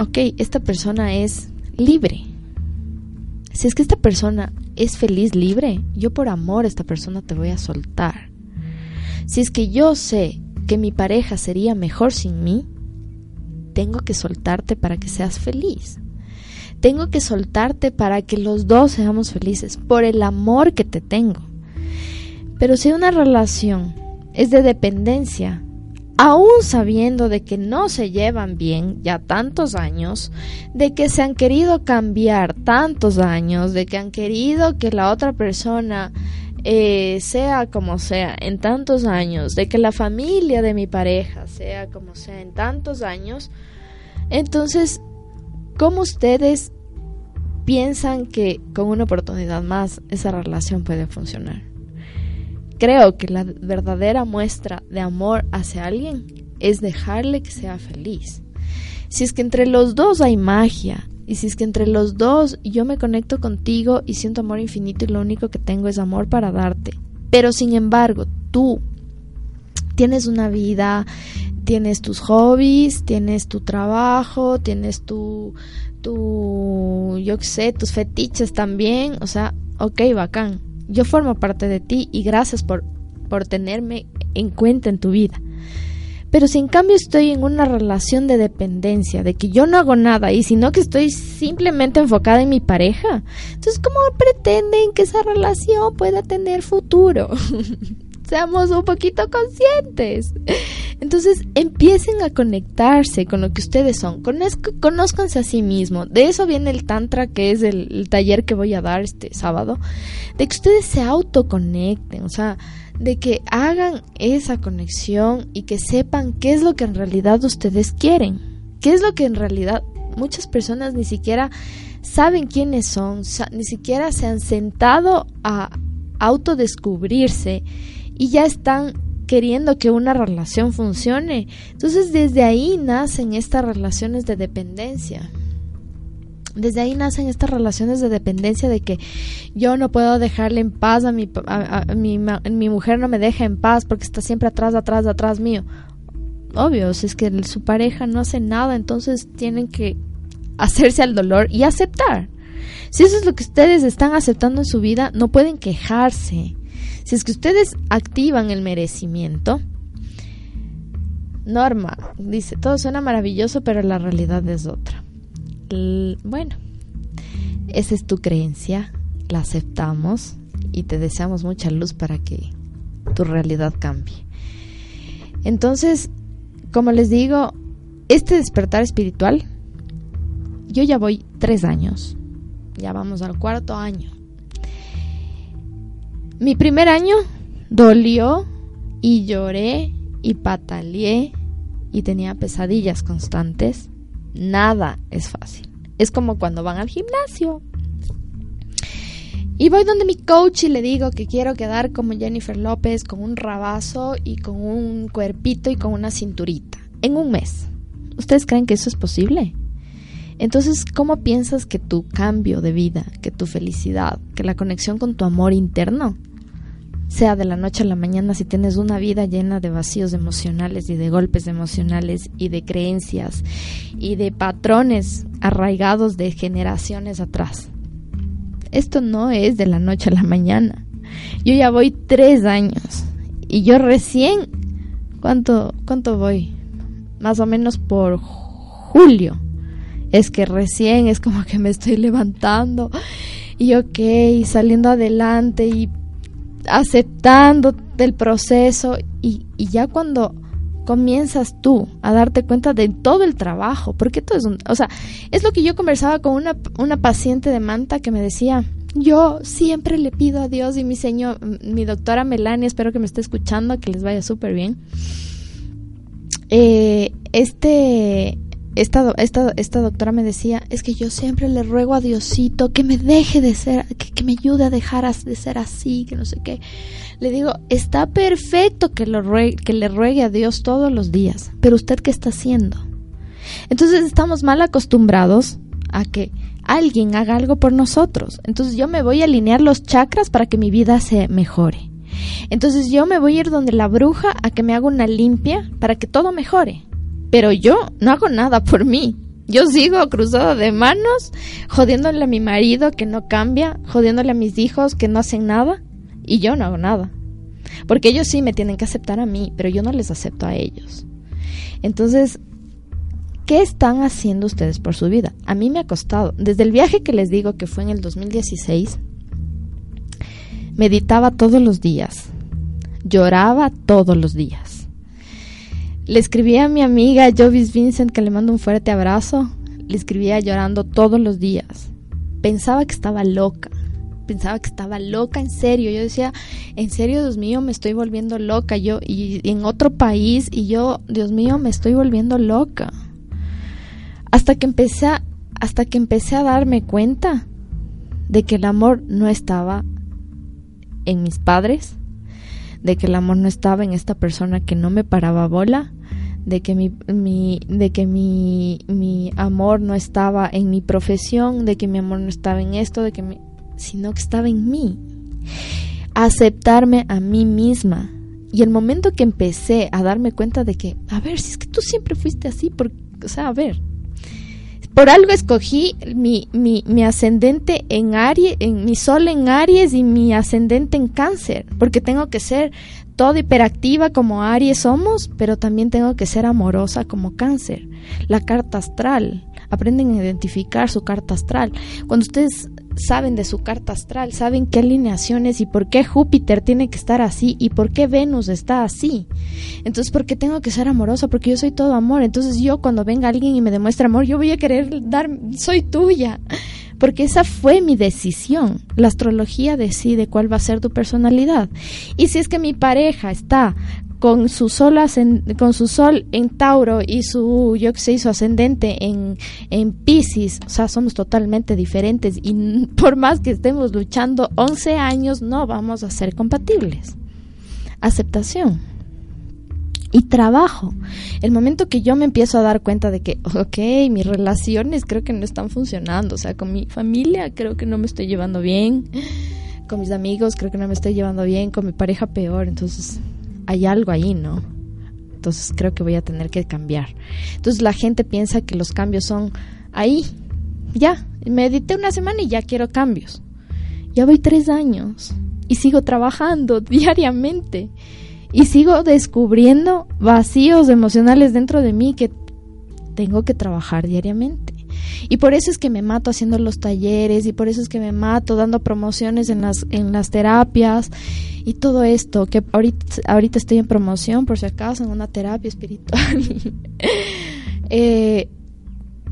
ok, esta persona es libre. Si es que esta persona es feliz libre, yo por amor a esta persona te voy a soltar. Si es que yo sé que mi pareja sería mejor sin mí, tengo que soltarte para que seas feliz. Tengo que soltarte para que los dos seamos felices por el amor que te tengo. Pero si una relación es de dependencia, aún sabiendo de que no se llevan bien ya tantos años, de que se han querido cambiar tantos años, de que han querido que la otra persona eh, sea como sea en tantos años, de que la familia de mi pareja sea como sea en tantos años, entonces, ¿cómo ustedes piensan que con una oportunidad más esa relación puede funcionar. Creo que la verdadera muestra de amor hacia alguien es dejarle que sea feliz. Si es que entre los dos hay magia, y si es que entre los dos yo me conecto contigo y siento amor infinito y lo único que tengo es amor para darte, pero sin embargo tú tienes una vida, tienes tus hobbies, tienes tu trabajo, tienes tu, tu, yo qué sé, tus fetiches también, o sea, ok, bacán, yo formo parte de ti y gracias por, por tenerme en cuenta en tu vida. Pero si en cambio estoy en una relación de dependencia, de que yo no hago nada y sino que estoy simplemente enfocada en mi pareja, entonces ¿cómo pretenden que esa relación pueda tener futuro? Seamos un poquito conscientes. Entonces empiecen a conectarse con lo que ustedes son, conózcanse a sí mismos. De eso viene el Tantra, que es el, taller que voy a dar este sábado, de que ustedes se autoconecten, o sea, de que hagan esa conexión y que sepan qué es lo que en realidad ustedes quieren, qué es lo que en realidad muchas personas ni siquiera saben quiénes son, ni siquiera se han sentado a autodescubrirse y ya están queriendo que una relación funcione. Entonces desde ahí nacen estas relaciones de dependencia desde ahí nacen estas relaciones de dependencia de que yo no puedo dejarle en paz a mi, mi, mujer no me deja en paz porque está siempre atrás, atrás, atrás mío. Obvio, es que su pareja no hace nada, entonces tienen que hacerse al dolor y aceptar. Si eso es lo que ustedes están aceptando en su vida, no pueden quejarse. Si es que ustedes activan el merecimiento, Norma dice, todo suena maravilloso, pero la realidad es otra bueno, esa es tu creencia, la aceptamos y te deseamos mucha luz para que tu realidad cambie. Entonces, como les digo, este despertar espiritual, yo ya voy tres años, ya vamos al cuarto año. Mi primer año dolió y lloré y pataleé y tenía pesadillas constantes Nada es fácil. Es como cuando van al gimnasio. Y voy donde mi coach y le digo que quiero quedar como Jennifer López, con un rabazo y con un cuerpito y con una cinturita, en un mes. ¿Ustedes creen que eso es posible? Entonces, ¿cómo piensas que tu cambio de vida, que tu felicidad, que la conexión con tu amor interno sea de la noche a la mañana si tienes una vida llena de vacíos emocionales y de golpes emocionales y de creencias y de patrones arraigados de generaciones atrás. Esto no es de la noche a la mañana. Yo ya voy tres años y yo recién, ¿cuánto, cuánto voy? Más o menos por julio. Es que recién es como que me estoy levantando y ok, saliendo adelante y aceptando del proceso y, ya cuando comienzas tú a darte cuenta de todo el trabajo, porque todo es un, o sea, es lo que yo conversaba con una, una paciente de Manta que me decía, yo siempre le pido a Dios y mi señor, mi doctora Melania, espero que me esté escuchando, que les vaya súper bien. Eh, este, esta, esta, esta doctora me decía, es que yo siempre le ruego a Diosito que me deje de ser, que, me ayude a dejar de ser así, que no sé qué. Le digo, está perfecto que, que le ruegue a Dios todos los días, pero usted qué está haciendo? Entonces estamos mal acostumbrados a que alguien haga algo por nosotros. Entonces yo me voy a alinear los chakras para que mi vida se mejore. Entonces yo me voy a ir donde la bruja a que me haga una limpia para que todo mejore. Pero yo no hago nada por mí. Yo sigo cruzado de manos, jodiéndole a mi marido que no cambia, jodiéndole a mis hijos que no hacen nada, y yo no hago nada. Porque ellos sí me tienen que aceptar a mí, pero yo no les acepto a ellos. Entonces, ¿qué están haciendo ustedes por su vida? A mí me ha costado. Desde el viaje que les digo que fue en el 2016, meditaba todos los días, lloraba todos los días le escribí a mi amiga Jovis Vincent que le mando un fuerte abrazo. Le escribía llorando todos los días. Pensaba que estaba loca. Pensaba que estaba loca, en serio. Yo decía, en serio, Dios mío, me estoy volviendo loca. Yo, y, en otro país, y yo, Dios mío, me estoy volviendo loca. Hasta que empecé a, hasta que empecé a darme cuenta de que el amor no estaba en mis padres, de que el amor no estaba en esta persona que no me paraba bola, de que mi, mi, de que mi, mi amor no estaba en mi profesión, de que mi amor no estaba en esto, de que mi, sino que estaba en mí. Aceptarme a mí misma. Y el momento que empecé a darme cuenta de que, a ver, si es que tú siempre fuiste así, por, o sea, a ver, por algo escogí mi, mi, mi, ascendente en Aries, en mi sol en Aries y mi ascendente en Cáncer, porque tengo que ser toda hiperactiva como Aries somos, pero también tengo que ser amorosa como Cáncer. La carta astral, aprenden a identificar su carta astral. Cuando ustedes saben de su carta astral, saben qué alineaciones y por qué Júpiter tiene que estar así y por qué Venus está así. Entonces, ¿por qué tengo que ser amorosa? Porque yo soy todo amor. Entonces, yo cuando venga alguien y me demuestre amor, yo voy a querer dar, soy tuya. Porque esa fue mi decisión. La astrología decide cuál va a ser tu personalidad. Y si es que mi pareja está con su sol con su sol en Tauro y su yo que sé su ascendente en en Piscis, o sea, somos totalmente diferentes y por más que estemos luchando 11 años no vamos a ser compatibles. Aceptación y trabajo. El momento que yo me empiezo a dar cuenta de que, ok, mis relaciones creo que no están funcionando, o sea, con mi familia creo que no me estoy llevando bien, con mis amigos creo que no me estoy llevando bien, con mi pareja peor, entonces hay algo ahí, ¿no? Entonces creo que voy a tener que cambiar. Entonces la gente piensa que los cambios son ahí, ya, medité una semana y ya quiero cambios. Ya voy tres años y sigo trabajando diariamente y sigo descubriendo vacíos emocionales dentro de mí que tengo que trabajar diariamente. Y por eso es que me mato haciendo los talleres y por eso es que me mato dando promociones en las, en las terapias y todo esto, que ahorita, ahorita estoy en promoción por si acaso en una terapia espiritual. eh,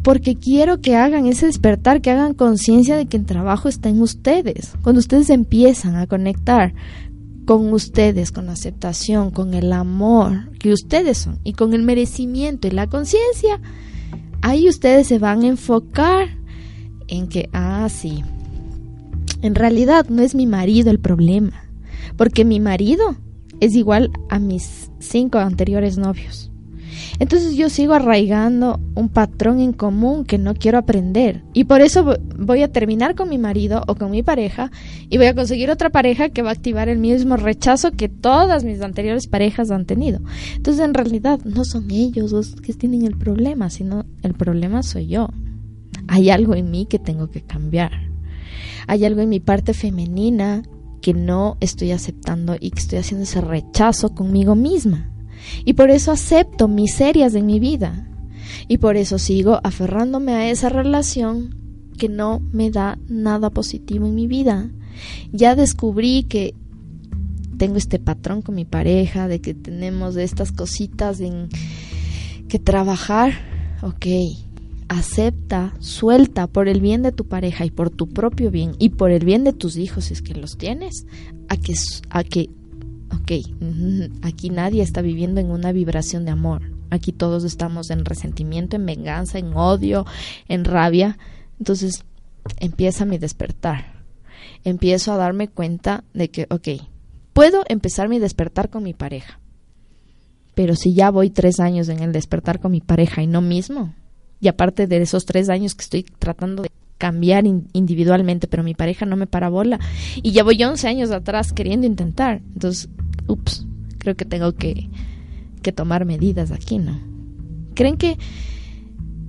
porque quiero que hagan ese despertar, que hagan conciencia de que el trabajo está en ustedes. Cuando ustedes empiezan a conectar con ustedes, con la aceptación, con el amor que ustedes son y con el merecimiento y la conciencia, ahí ustedes se van a enfocar en que, ah, sí, en realidad no es mi marido el problema, porque mi marido es igual a mis cinco anteriores novios. Entonces yo sigo arraigando un patrón en común que no quiero aprender. Y por eso voy a terminar con mi marido o con mi pareja y voy a conseguir otra pareja que va a activar el mismo rechazo que todas mis anteriores parejas han tenido. Entonces en realidad no son ellos los que tienen el problema, sino el problema soy yo. Hay algo en mí que tengo que cambiar. Hay algo en mi parte femenina que no estoy aceptando y que estoy haciendo ese rechazo conmigo misma. Y por eso acepto miserias en mi vida. Y por eso sigo aferrándome a esa relación que no me da nada positivo en mi vida. Ya descubrí que tengo este patrón con mi pareja, de que tenemos estas cositas en que trabajar. Ok, acepta, suelta por el bien de tu pareja y por tu propio bien y por el bien de tus hijos, si es que los tienes, a que, a que ok, aquí nadie está viviendo en una vibración de amor. Aquí todos estamos en resentimiento, en venganza, en odio, en rabia. Entonces empieza mi despertar. Empiezo a darme cuenta de que, ok, puedo empezar mi despertar con mi pareja. Pero si ya voy tres años en el despertar con mi pareja y no mismo, y aparte de esos tres años que estoy tratando de cambiar individualmente, pero mi pareja no me para bola. Y ya voy 11 años atrás queriendo intentar. Entonces, ups, creo que tengo que, que tomar medidas aquí, ¿no? ¿Creen que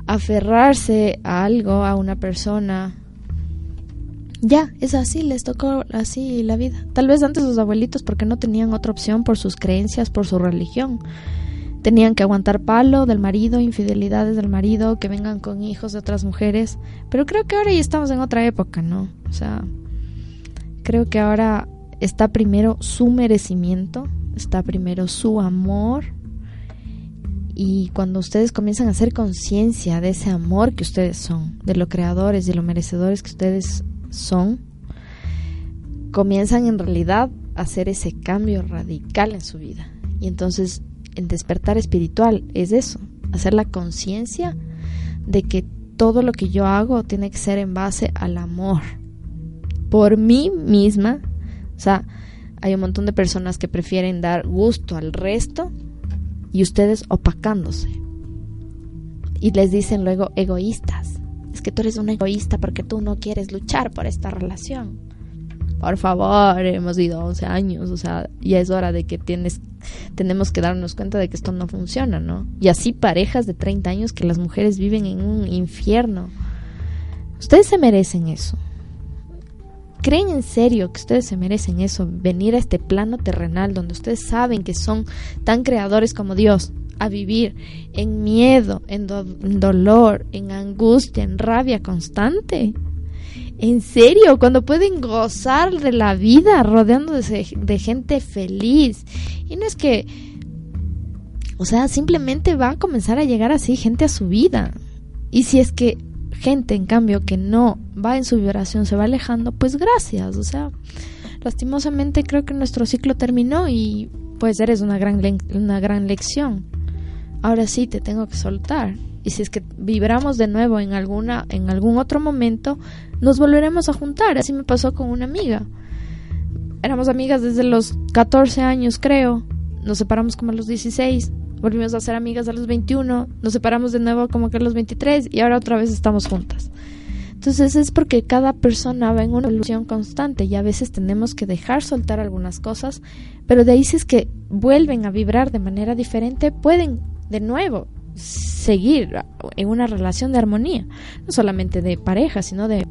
aferrarse a algo, a una persona, ya, es así, les tocó así la vida. Tal vez antes los abuelitos porque no tenían otra opción por sus creencias, por su religión tenían que aguantar palo del marido, infidelidades del marido, que vengan con hijos de otras mujeres. Pero creo que ahora ya estamos en otra época, ¿no? O sea, creo que ahora está primero su merecimiento, está primero su amor. Y cuando ustedes comienzan a hacer conciencia de ese amor que ustedes son, de lo creadores, de lo merecedores que ustedes son, comienzan en realidad a hacer ese cambio radical en su vida. Y entonces el despertar espiritual es eso, hacer la conciencia de que todo lo que yo hago tiene que ser en base al amor. por mí misma. O sea, hay un montón de personas que prefieren dar gusto al resto y ustedes opacándose. Y les dicen luego egoístas. Es que tú eres un egoísta porque tú no quieres luchar por esta relación. Por favor, hemos ido 11 años, o sea, ya es hora de que tienes, tenemos que darnos cuenta de que esto no funciona, ¿no? Y así parejas de 30 años que las mujeres viven en un infierno. Ustedes se merecen eso. ¿Creen en serio que ustedes se merecen eso? Venir a este plano terrenal donde ustedes saben que son tan creadores como Dios, a vivir en miedo, en, dolor, en angustia, en rabia constante. ¿En serio? Cuando pueden gozar de la vida rodeándose de gente feliz. Y no es que... O sea, simplemente va a comenzar a llegar así gente a su vida. Y si es que gente, en cambio, que no va en su vibración, se va alejando, pues gracias. O sea, lastimosamente creo que nuestro ciclo terminó y pues eres una gran, una gran lección. Ahora sí te tengo que soltar. Y si es que vibramos de nuevo en alguna en algún otro momento, nos volveremos a juntar. Así me pasó con una amiga. Éramos amigas desde los 14 años, creo. Nos separamos como a los 16 volvimos a ser amigas a los 21, nos separamos de nuevo como que a los 23 y ahora otra vez estamos juntas. Entonces es porque cada persona va en una evolución constante y a veces tenemos que dejar soltar algunas cosas, pero de ahí si es que vuelven a vibrar de manera diferente, pueden de nuevo seguir en una relación de armonía, no solamente de pareja, sino de,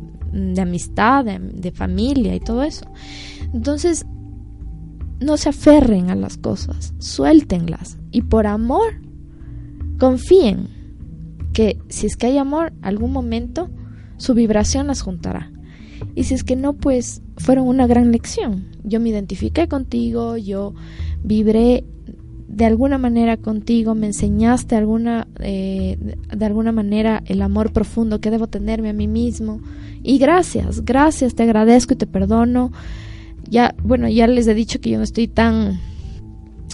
amistad, de familia y todo eso. Entonces, no se aferren a las cosas, suéltenlas y por amor confíen que si es que hay amor, algún momento su vibración las juntará. Y si es que no, pues fueron una gran lección. Yo me identifiqué contigo, yo vibré de alguna manera contigo, me enseñaste alguna, eh, de alguna manera el amor profundo que debo tenerme a mí mismo. Y gracias, gracias, te agradezco y te perdono ya, bueno, ya les he dicho que yo no estoy tan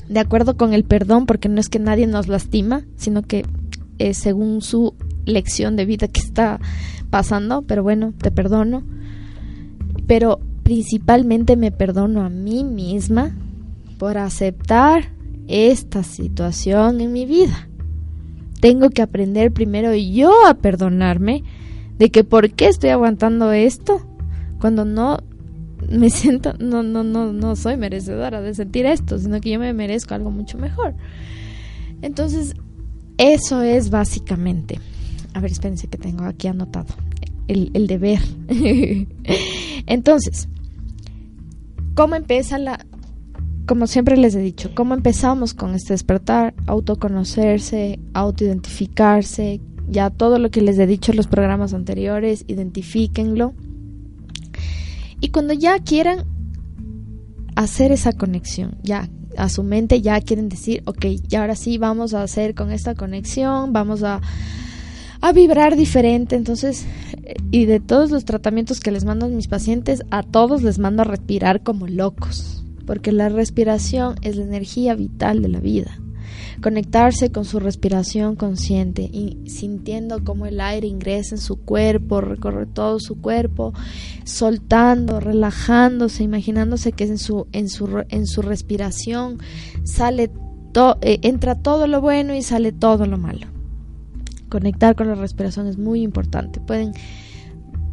de acuerdo con el perdón porque no es que nadie nos lastima, sino que es según su lección de vida que está pasando, pero bueno, te perdono. Pero principalmente me perdono a mí misma por aceptar esta situación en mi vida. Tengo que aprender primero yo a perdonarme de que por qué estoy aguantando esto cuando no me siento, no, no, no, no soy merecedora de sentir esto, sino que yo me merezco algo mucho mejor. Entonces, eso es básicamente. A ver, espérense que tengo aquí anotado. El, el deber. Entonces, ¿cómo empieza la... Como siempre les he dicho, ¿cómo empezamos con este despertar? Autoconocerse, autoidentificarse, ya todo lo que les he dicho en los programas anteriores, identifíquenlo y cuando ya quieran hacer esa conexión, ya a su mente ya quieren decir, ok, y ahora sí vamos a hacer con esta conexión, vamos a, a vibrar diferente. Entonces, y de todos los tratamientos que les mando a mis pacientes, a todos les mando a respirar como locos, porque la respiración es la energía vital de la vida conectarse con su respiración consciente y sintiendo cómo el aire ingresa en su cuerpo, recorre todo su cuerpo, soltando, relajándose, imaginándose que en su, en su, en su respiración sale eh, entra todo lo bueno y sale todo lo malo. Conectar con la respiración es muy importante. Pueden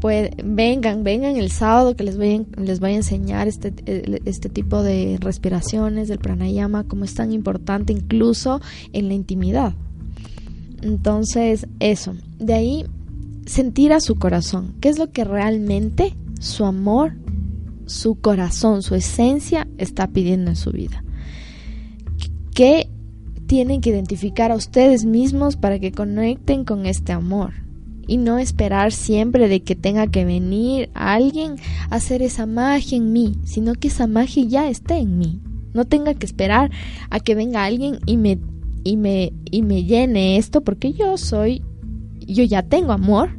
vengan, vengan el sábado que les voy, a, les voy a enseñar este, este tipo de respiraciones del pranayama, como es tan importante incluso en la intimidad. Entonces, eso, de ahí sentir a su corazón, qué es lo que realmente su amor, su corazón, su esencia está pidiendo en su vida. ¿Qué tienen que identificar a ustedes mismos para que conecten con este amor? Y no esperar siempre de que tenga que venir alguien a hacer esa magia en mí, sino que esa magia ya esté en mí. No tenga que esperar a que venga alguien y me y me y me llene esto porque yo soy yo ya tengo amor.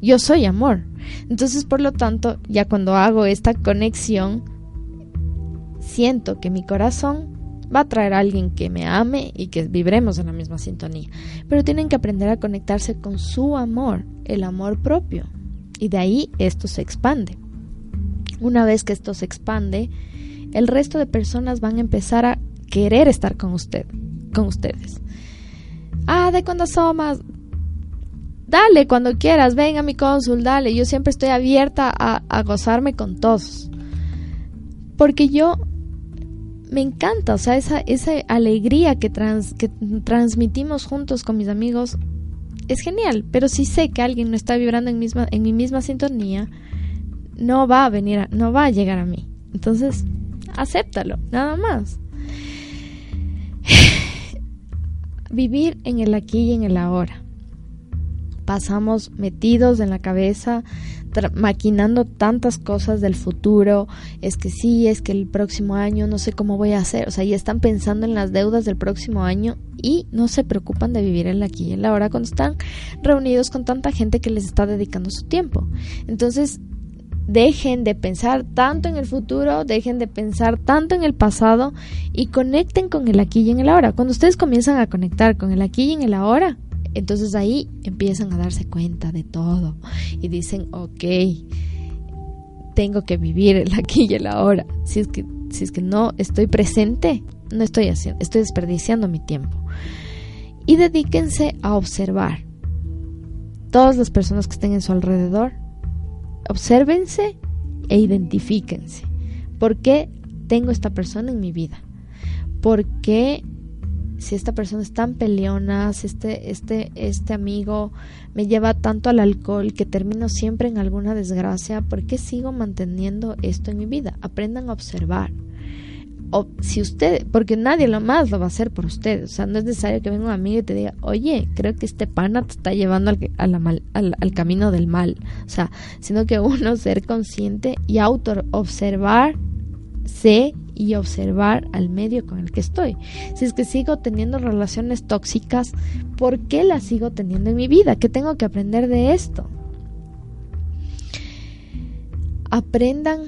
Yo soy amor. Entonces, por lo tanto, ya cuando hago esta conexión siento que mi corazón va a traer a alguien que me ame y que vibremos en la misma sintonía. Pero tienen que aprender a conectarse con su amor, el amor propio. Y de ahí esto se expande. Una vez que esto se expande, el resto de personas van a empezar a querer estar con usted, con ustedes. Ah, ¿de cuándo somos? Dale, cuando quieras, ven a mi cónsul, dale. Yo siempre estoy abierta a, gozarme con todos. Porque yo me encanta, o sea, esa, esa alegría que, que transmitimos juntos con mis amigos es genial. Pero si sé que alguien no está vibrando en, misma, en mi misma sintonía, no va a venir, no va a llegar a mí. Entonces, acéptalo, nada más. Vivir en el aquí y en el ahora. Pasamos metidos en la cabeza, maquinando tantas cosas del futuro. Es que sí, es que el próximo año no sé cómo voy a hacer. O sea, ya están pensando en las deudas del próximo año y no se preocupan de vivir el aquí y en la ahora cuando están reunidos con tanta gente que les está dedicando su tiempo. Entonces, dejen de pensar tanto en el futuro, dejen de pensar tanto en el pasado y conecten con el aquí y en el ahora. Cuando ustedes comienzan a conectar con el aquí y en el ahora, entonces ahí empiezan a darse cuenta de todo y dicen, ok, tengo que vivir el aquí y el ahora. Si es que, si es que no estoy presente, no estoy haciendo, estoy desperdiciando mi tiempo. Y dedíquense a observar todas las personas que estén en su alrededor obsérvense e identifíquense. ¿Por qué tengo esta persona en mi vida? ¿Por qué si esta persona es tan peleona, si este, este, este amigo me lleva tanto al alcohol que termino siempre en alguna desgracia, ¿por qué sigo manteniendo esto en mi vida? Aprendan a observar o si usted, porque nadie lo más lo va a hacer por usted, o sea, no es necesario que venga un amigo y te diga, oye, creo que este pana te está llevando al, al, camino del mal, o sea, sino que uno ser consciente y auto observarse y observar al medio con el que estoy. Si es que sigo teniendo relaciones tóxicas, ¿por qué las sigo teniendo en mi vida? ¿Qué tengo que aprender de esto? Aprendan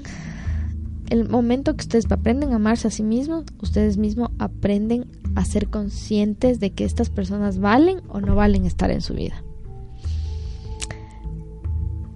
el momento que ustedes aprenden a amarse a sí mismos, ustedes mismos aprenden a ser conscientes de que estas personas valen o no valen estar en su vida.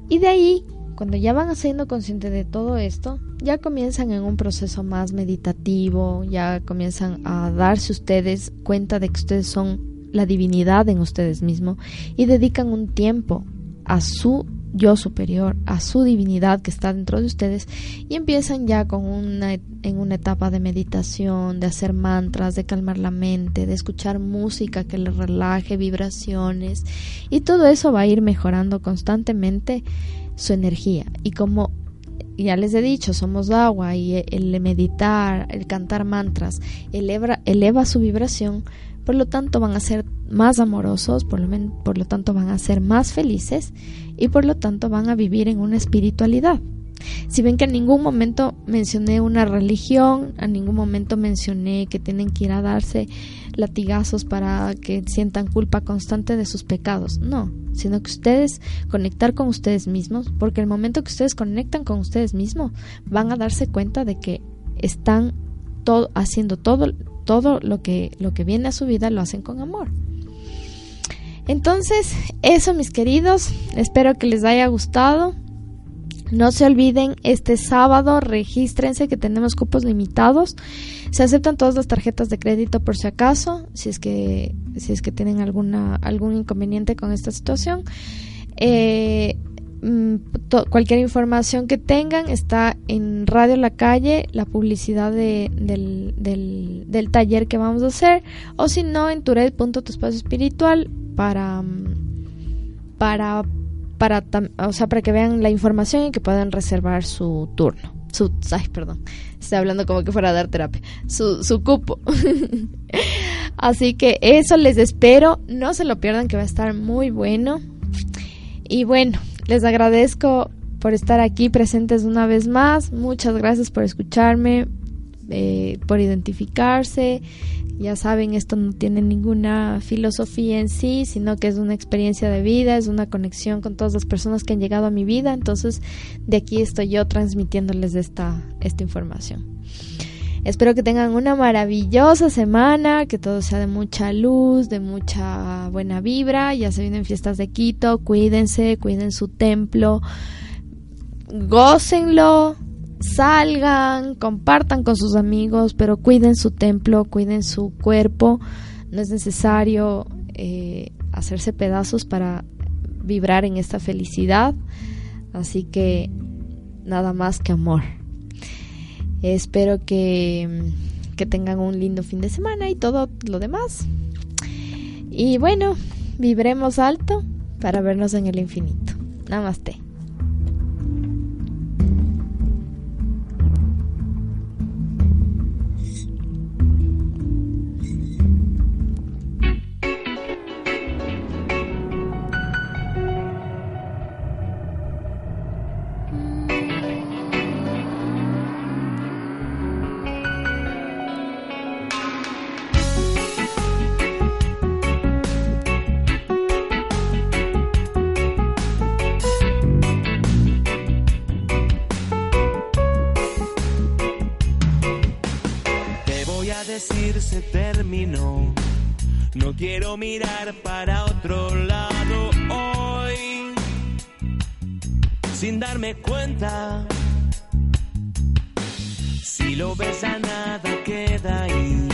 Y de ahí, cuando ya van siendo conscientes de todo esto, ya comienzan en un proceso más meditativo, ya comienzan a darse ustedes cuenta de que ustedes son la divinidad en ustedes mismos y dedican un tiempo a su yo superior, a su divinidad que está dentro de ustedes y empiezan ya con una en una etapa de meditación, de hacer mantras, de calmar la mente, de escuchar música que les relaje, vibraciones y todo eso va a ir mejorando constantemente su energía y como ya les he dicho, somos agua y el meditar, el cantar mantras eleva, eleva su vibración, por lo tanto van a ser más amorosos, por lo, por lo tanto van a ser más felices y por lo tanto van a vivir en una espiritualidad. Si ven que en ningún momento mencioné una religión, en ningún momento mencioné que tienen que ir a darse latigazos para que sientan culpa constante de sus pecados, no, sino que ustedes conectar con ustedes mismos, porque el momento que ustedes conectan con ustedes mismos, van a darse cuenta de que están todo, haciendo todo, todo lo que, lo que viene a su vida, lo hacen con amor. Entonces, eso mis queridos, espero que les haya gustado. No se olviden, este sábado regístrense que tenemos cupos limitados. Se aceptan todas las tarjetas de crédito por si acaso, si es que, si es que tienen alguna, algún inconveniente con esta situación. Eh, mm, cualquier información que tengan está en Radio La Calle, la publicidad de, del, del, del, taller que vamos a hacer, o si no, en tured.tu espiritual para, para, para, o sea, para que vean la información y que puedan reservar su turno. Su, ay, perdón, estoy hablando como que fuera a dar terapia. Su, su cupo. Así que eso les espero. No se lo pierdan, que va a estar muy bueno. Y bueno, les agradezco por estar aquí presentes una vez más. Muchas gracias por escucharme, eh, por identificarse. Ya saben, esto no tiene ninguna filosofía en sí, sino que es una experiencia de vida, es una conexión con todas las personas que han llegado a mi vida. Entonces, de aquí estoy yo transmitiéndoles esta, esta información. Espero que tengan una maravillosa semana, que todo sea de mucha luz, de mucha buena vibra. Ya se vienen fiestas de Quito, cuídense, cuiden su templo, gócenlo, salgan, compartan con sus amigos, pero cuiden su templo, cuiden su cuerpo. No es necesario eh, hacerse pedazos para vibrar en esta felicidad. Así que nada más que amor. Espero que, que tengan un lindo fin de semana y todo lo demás. Y bueno, vibremos alto para vernos en el infinito. Namaste. No quiero mirar para otro lado hoy. Sin darme cuenta. Si lo ves a nada queda ahí.